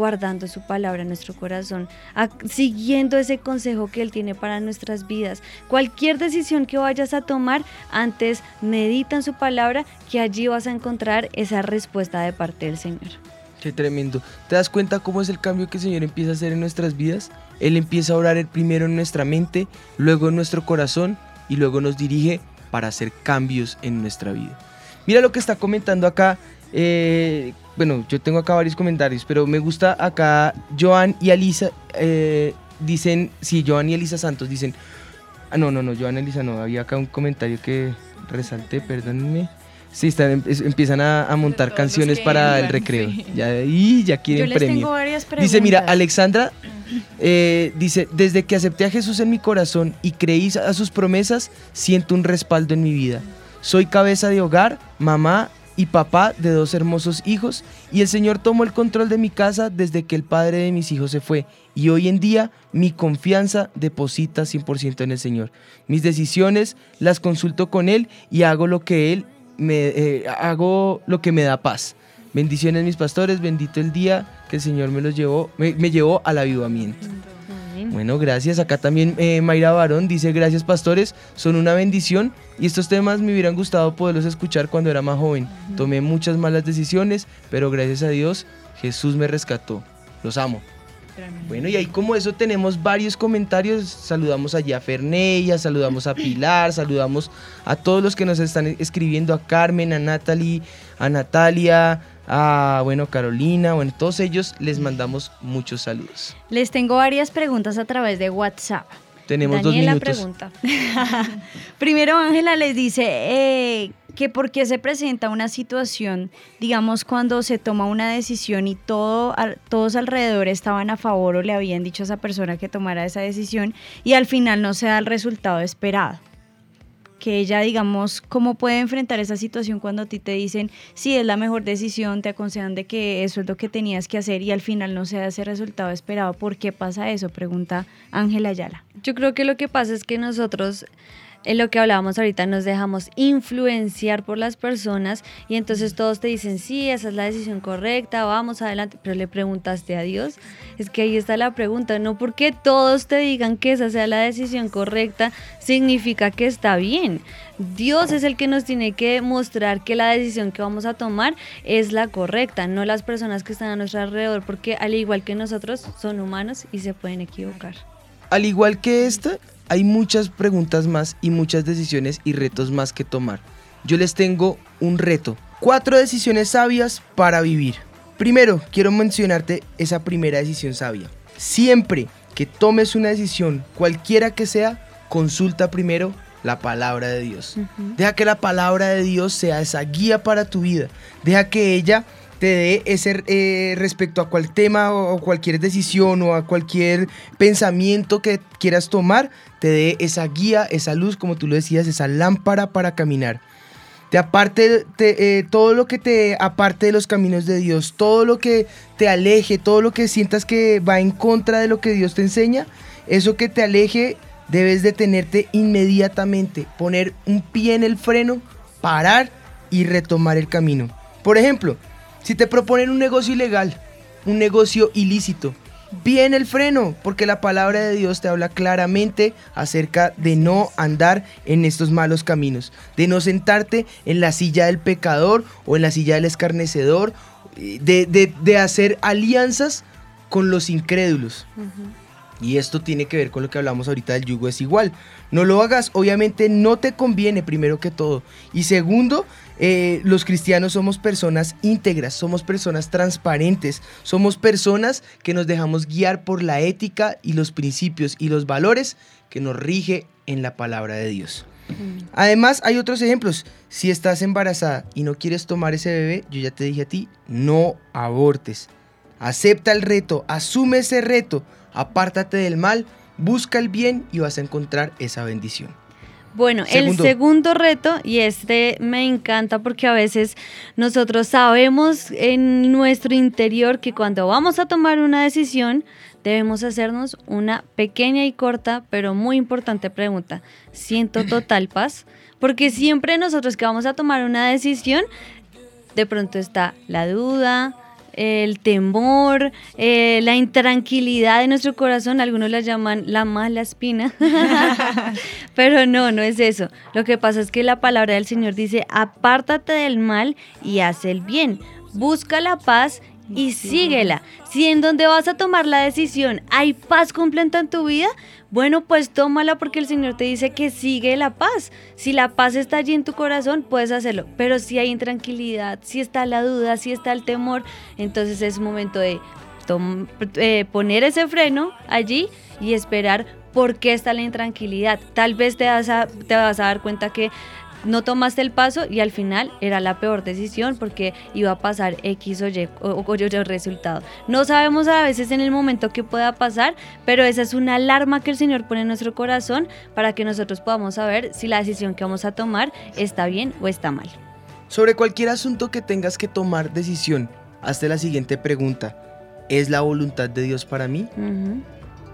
guardando su palabra en nuestro corazón, siguiendo ese consejo que Él tiene para nuestras vidas. Cualquier decisión que vayas a tomar, antes medita en su palabra, que allí vas a encontrar esa respuesta de parte del Señor. Qué tremendo. ¿Te das cuenta cómo es el cambio que el Señor empieza a hacer en nuestras vidas? Él empieza a orar el primero en nuestra mente, luego en nuestro corazón y luego nos dirige para hacer cambios en nuestra vida. Mira lo que está comentando acá. eh, bueno, yo tengo acá varios comentarios, pero me gusta acá Joan y Alisa. eh, dicen, sí, Joan y Elisa Santos dicen. Ah, no, no, no, Joan y Elisa no. Había acá un comentario que resalté, perdónenme. Sí, están, em- es- empiezan a, a montar canciones para el recreo. sí. Ya, y ya quieren Yo les premio. tengo varias Dice, mira, preguntas. Alexandra eh, dice, desde que acepté a Jesús en mi corazón y creí a sus promesas, siento un respaldo en mi vida. Soy cabeza de hogar, mamá y papá de dos hermosos hijos, y el Señor tomó el control de mi casa desde que el padre de mis hijos se fue, y hoy en día mi confianza deposita 100% en el Señor. Mis decisiones las consulto con Él y hago lo que Él me, eh, hago lo que me da paz. Bendiciones mis pastores, bendito el día que el Señor me los llevó, me, me llevó al avivamiento. Bueno, gracias. Acá también eh, Mayra Barón dice, gracias pastores, son una bendición y estos temas me hubieran gustado poderlos escuchar cuando era más joven. Tomé muchas malas decisiones, pero gracias a Dios Jesús me rescató. Los amo. Bueno, y ahí como eso tenemos varios comentarios. Saludamos allá a Ferneia, saludamos a Pilar, saludamos a todos los que nos están escribiendo, a Carmen, a Natalie, a Natalia, a bueno, Carolina, bueno, todos ellos les mandamos muchos saludos. Les tengo varias preguntas a través de WhatsApp. Tenemos dos Daniela minutos. pregunta. (laughs) Primero Ángela les dice eh, que por qué se presenta una situación, digamos, cuando se toma una decisión y todo, todos alrededor estaban a favor o le habían dicho a esa persona que tomara esa decisión y al final no se da el resultado esperado. Que ella, digamos, cómo puede enfrentar esa situación cuando a ti te dicen, sí, es la mejor decisión, te aconsejan de que eso es lo que tenías que hacer y al final no se da ese resultado esperado. ¿Por qué pasa eso? Pregunta Ángela Ayala. Yo creo que lo que pasa es que nosotros, en lo que hablábamos ahorita, nos dejamos influenciar por las personas y entonces todos te dicen, sí, esa es la decisión correcta, vamos adelante, pero le preguntaste a Dios. Es que ahí está la pregunta, no porque todos te digan que esa sea la decisión correcta, significa que está bien. Dios es el que nos tiene que mostrar que la decisión que vamos a tomar es la correcta, no las personas que están a nuestro alrededor, porque al igual que nosotros, son humanos y se pueden equivocar. Al igual que esta, hay muchas preguntas más y muchas decisiones y retos más que tomar. Yo les tengo un reto. Cuatro decisiones sabias para vivir. Primero, quiero mencionarte esa primera decisión sabia. Siempre que tomes una decisión, cualquiera que sea, consulta primero la palabra de Dios. Deja que la palabra de Dios sea esa guía para tu vida. Deja que ella te dé ese eh, respecto a cual tema o, cualquier decisión o a cualquier pensamiento que quieras tomar, te dé esa guía, esa luz, como tú lo decías, esa lámpara para caminar. Te aparte, te, eh, todo lo que te aparte de los caminos de Dios, todo lo que te aleje, todo lo que sientas que va en contra de lo que Dios te enseña, eso que te aleje, debes detenerte inmediatamente, poner un pie en el freno, parar y retomar el camino. Por ejemplo, si te proponen un negocio ilegal, un negocio ilícito, bien el freno, porque la palabra de Dios te habla claramente acerca de no andar en estos malos caminos, de no sentarte en la silla del pecador o en la silla del escarnecedor, de, de- de hacer alianzas con los incrédulos. Y esto tiene que ver con lo que hablamos ahorita del yugo es igual. No lo hagas, obviamente no te conviene primero que todo. Y segundo, eh, los cristianos somos personas íntegras, somos personas transparentes, somos personas que nos dejamos guiar por la ética y los principios y los valores que nos rige en la palabra de Dios. Además, hay otros ejemplos. Si estás embarazada y no quieres tomar ese bebé, yo ya te dije a ti, no abortes. Acepta el reto, asume ese reto, apártate del mal, busca el bien y vas a encontrar esa bendición. Bueno, Segundo. el segundo reto, y este me encanta porque a veces nosotros sabemos en nuestro interior que cuando vamos a tomar una decisión debemos hacernos una pequeña y corta, pero muy importante pregunta. ¿Siento total (clears throat) paz? Porque siempre nosotros que vamos a tomar una decisión, de pronto está la duda, el temor, eh, la intranquilidad de nuestro corazón, algunos la llaman la mala espina, (laughs) pero no, no es eso. Lo que pasa es que la palabra del Señor dice, apártate del mal y haz el bien, busca la paz y síguela. Si en donde vas a tomar la decisión hay paz completa en tu vida, bueno, pues tómala porque el Señor te dice que sigue la paz. Si la paz está allí en tu corazón, puedes hacerlo. Pero si hay intranquilidad, si está la duda, si está el temor, entonces es momento de eh, poner ese freno allí y esperar por qué está la intranquilidad. Tal vez te vas a, te vas a dar cuenta que no tomaste el paso y al final era la peor decisión porque iba a pasar X o Y o, o Y resultado. No sabemos a veces en el momento que pueda pasar, pero esa es una alarma que el Señor pone en nuestro corazón para que nosotros podamos saber si la decisión que vamos a tomar está bien o está mal. Sobre cualquier asunto que tengas que tomar decisión, hazte la siguiente pregunta. ¿Es la voluntad de Dios para mí? Ujú.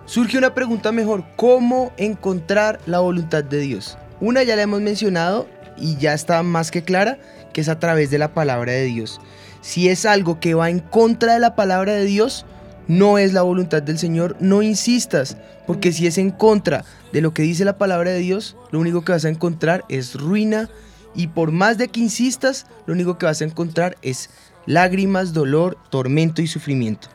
Surge una pregunta mejor, ¿cómo encontrar la voluntad de Dios? Una ya la hemos mencionado y ya está más que clara, que es a través de la palabra de Dios. Si es algo que va en contra de la palabra de Dios, no es la voluntad del Señor, no insistas, porque si es en contra de lo que dice la palabra de Dios, lo único que vas a encontrar es ruina y por más de que insistas, lo único que vas a encontrar es lágrimas, dolor, tormento y sufrimiento.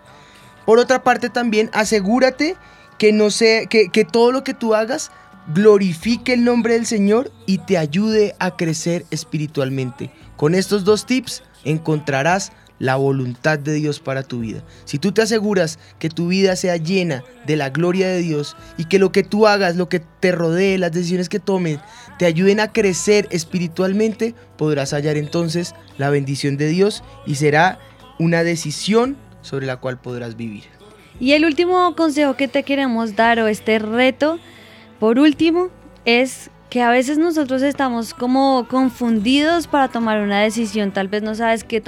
Por otra parte también asegúrate que no sea que, que todo lo que tú hagas glorifique el nombre del Señor y te ayude a crecer espiritualmente. Con estos dos tips encontrarás la voluntad de Dios para tu vida. Si tú te aseguras que tu vida sea llena de la gloria de Dios y que lo que tú hagas, lo que te rodee, las decisiones que tomes, te ayuden a crecer espiritualmente, podrás hallar entonces la bendición de Dios y será una decisión sobre la cual podrás vivir. Y el último consejo que te queremos dar o este reto, por último, es que a veces nosotros estamos como confundidos para tomar una decisión, tal vez no sabes qué,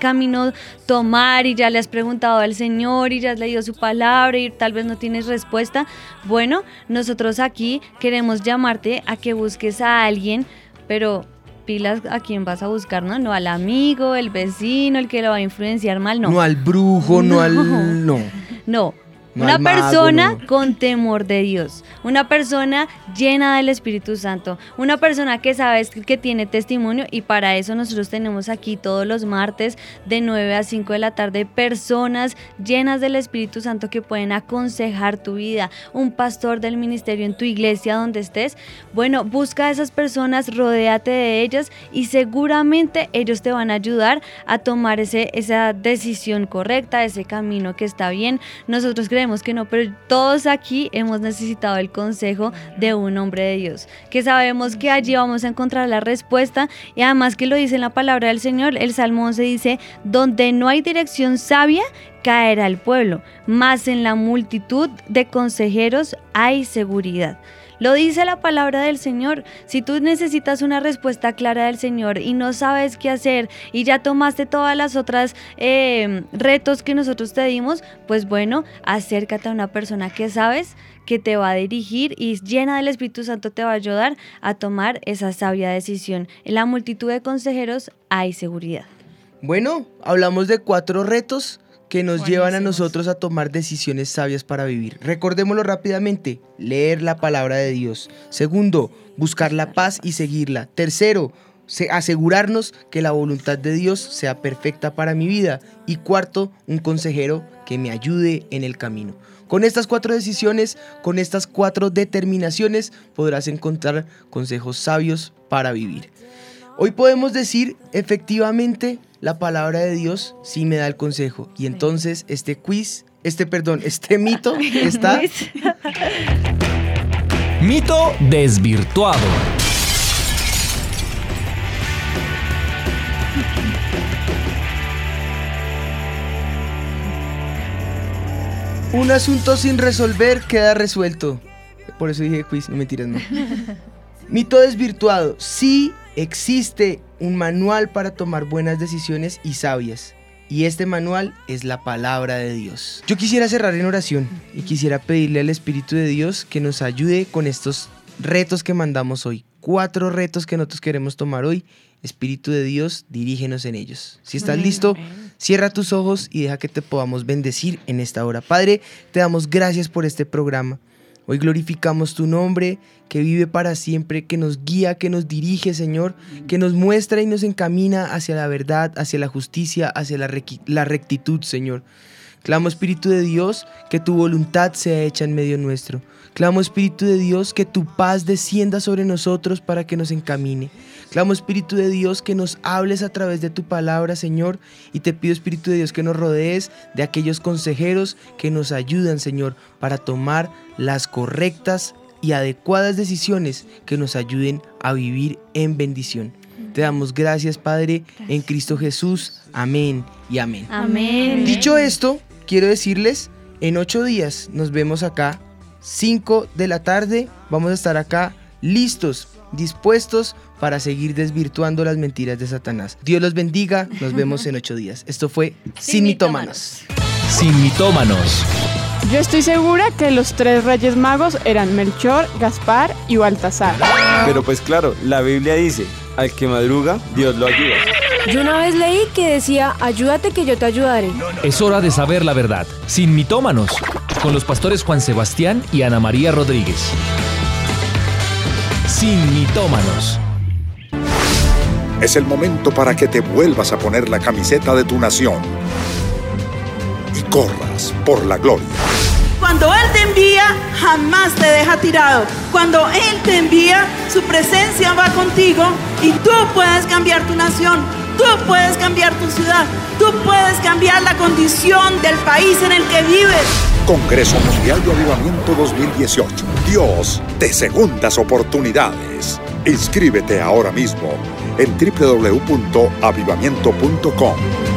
camino tomar y ya le has preguntado al Señor y ya has leído su palabra y tal vez no tienes respuesta. Bueno, nosotros aquí queremos llamarte a que busques a alguien, pero pilas a quién vas a buscar, ¿no? No al amigo, el vecino, el que lo va a influenciar mal, no. No, al brujo, no, (laughs) al... No. No. No una mago, persona no. con temor de Dios, una persona llena del Espíritu Santo, una persona que sabes que, que tiene testimonio y para eso nosotros tenemos aquí todos los martes de 9 a 5 de la tarde personas llenas del Espíritu Santo que pueden aconsejar tu vida, un pastor del ministerio en tu iglesia donde estés. Bueno, busca a esas personas, rodéate de ellas y seguramente ellos te van a ayudar a tomar ese, esa decisión correcta, ese camino que está bien. Nosotros creemos que no, pero todos aquí hemos necesitado el consejo de un hombre de Dios, que sabemos que allí vamos a encontrar la respuesta y además que lo dice en la palabra del Señor, el Salmo 11 dice, donde no hay dirección sabia, caerá el pueblo, mas en la multitud de consejeros hay seguridad. Lo dice la palabra del Señor. Si tú necesitas una respuesta clara del Señor y no sabes qué hacer y ya tomaste todas las otras eh, retos que nosotros te dimos, pues bueno, acércate a una persona que sabes que te va a dirigir y llena del Espíritu Santo te va a ayudar a tomar esa sabia decisión. En la multitud de consejeros hay seguridad. Bueno, hablamos de cuatro retos que nos llevan a nosotros a tomar decisiones sabias para vivir. Recordémoslo rápidamente, leer la palabra de Dios. Segundo, buscar la paz y seguirla. Tercero, se- asegurarnos que la voluntad de Dios sea perfecta para mi vida. Y cuarto, un consejero que me ayude en el camino. Con estas cuatro decisiones, con estas cuatro determinaciones, podrás encontrar consejos sabios para vivir. Hoy podemos decir, efectivamente, la palabra de Dios sí me da el consejo. Y entonces este quiz, este perdón, este mito (laughs) está... Mito desvirtuado. Un asunto sin resolver queda resuelto. Por eso dije quiz, no mentiras, no. (laughs) Mito desvirtuado. Sí existe un manual para tomar buenas decisiones y sabias. Y este manual es la palabra de Dios. Yo quisiera cerrar en oración y quisiera pedirle al Espíritu de Dios que nos ayude con estos retos que mandamos hoy. Cuatro retos que nosotros queremos tomar hoy. Espíritu de Dios, dirígenos en ellos. Si estás Amén. listo, cierra tus ojos y deja que te podamos bendecir en esta hora. Padre, te damos gracias por este programa. Hoy glorificamos tu nombre, que vive para siempre, que nos guía, que nos dirige, Señor, que nos muestra y nos encamina hacia la verdad, hacia la justicia, hacia la, la rectitud, Señor. Clamo, Espíritu de Dios, que tu voluntad sea hecha en medio nuestro. Clamo, Espíritu de Dios, que tu paz descienda sobre nosotros para que nos encamine. Clamo, Espíritu de Dios, que nos hables a través de tu palabra, Señor. Y te pido, Espíritu de Dios, que nos rodees de aquellos consejeros que nos ayudan, Señor, para tomar las correctas y adecuadas decisiones que nos ayuden a vivir en bendición. Te damos gracias, Padre, en Cristo Jesús. Amén y amén. Amén. Dicho esto, quiero decirles, en ocho días nos vemos acá, 5 de la tarde, vamos a estar acá listos, dispuestos para seguir desvirtuando las mentiras de Satanás. Dios los bendiga, nos vemos (laughs) en ocho días. Esto fue Sin, Mitómanos. Sin mitómanos. Yo estoy segura que los tres reyes magos eran Melchor, Gaspar y Baltasar. Pero pues claro, la Biblia dice, al que madruga, Dios lo ayuda. Yo una vez leí que decía, ayúdate que yo te ayudaré. Es hora de saber la verdad. Sin mitómanos. Con los pastores Juan Sebastián y Ana María Rodríguez. Sin mitómanos. Es el momento para que te vuelvas a poner la camiseta de tu nación y corras por la gloria. Cuando Él te envía, jamás te deja tirado. Cuando Él te envía, su presencia va contigo y tú puedes cambiar tu nación, tú puedes cambiar tu ciudad, tú puedes cambiar la condición del país en el que vives. Congreso Mundial de Avivamiento 2018. Dios de segundas oportunidades. Inscríbete ahora mismo en www.avivamiento.com.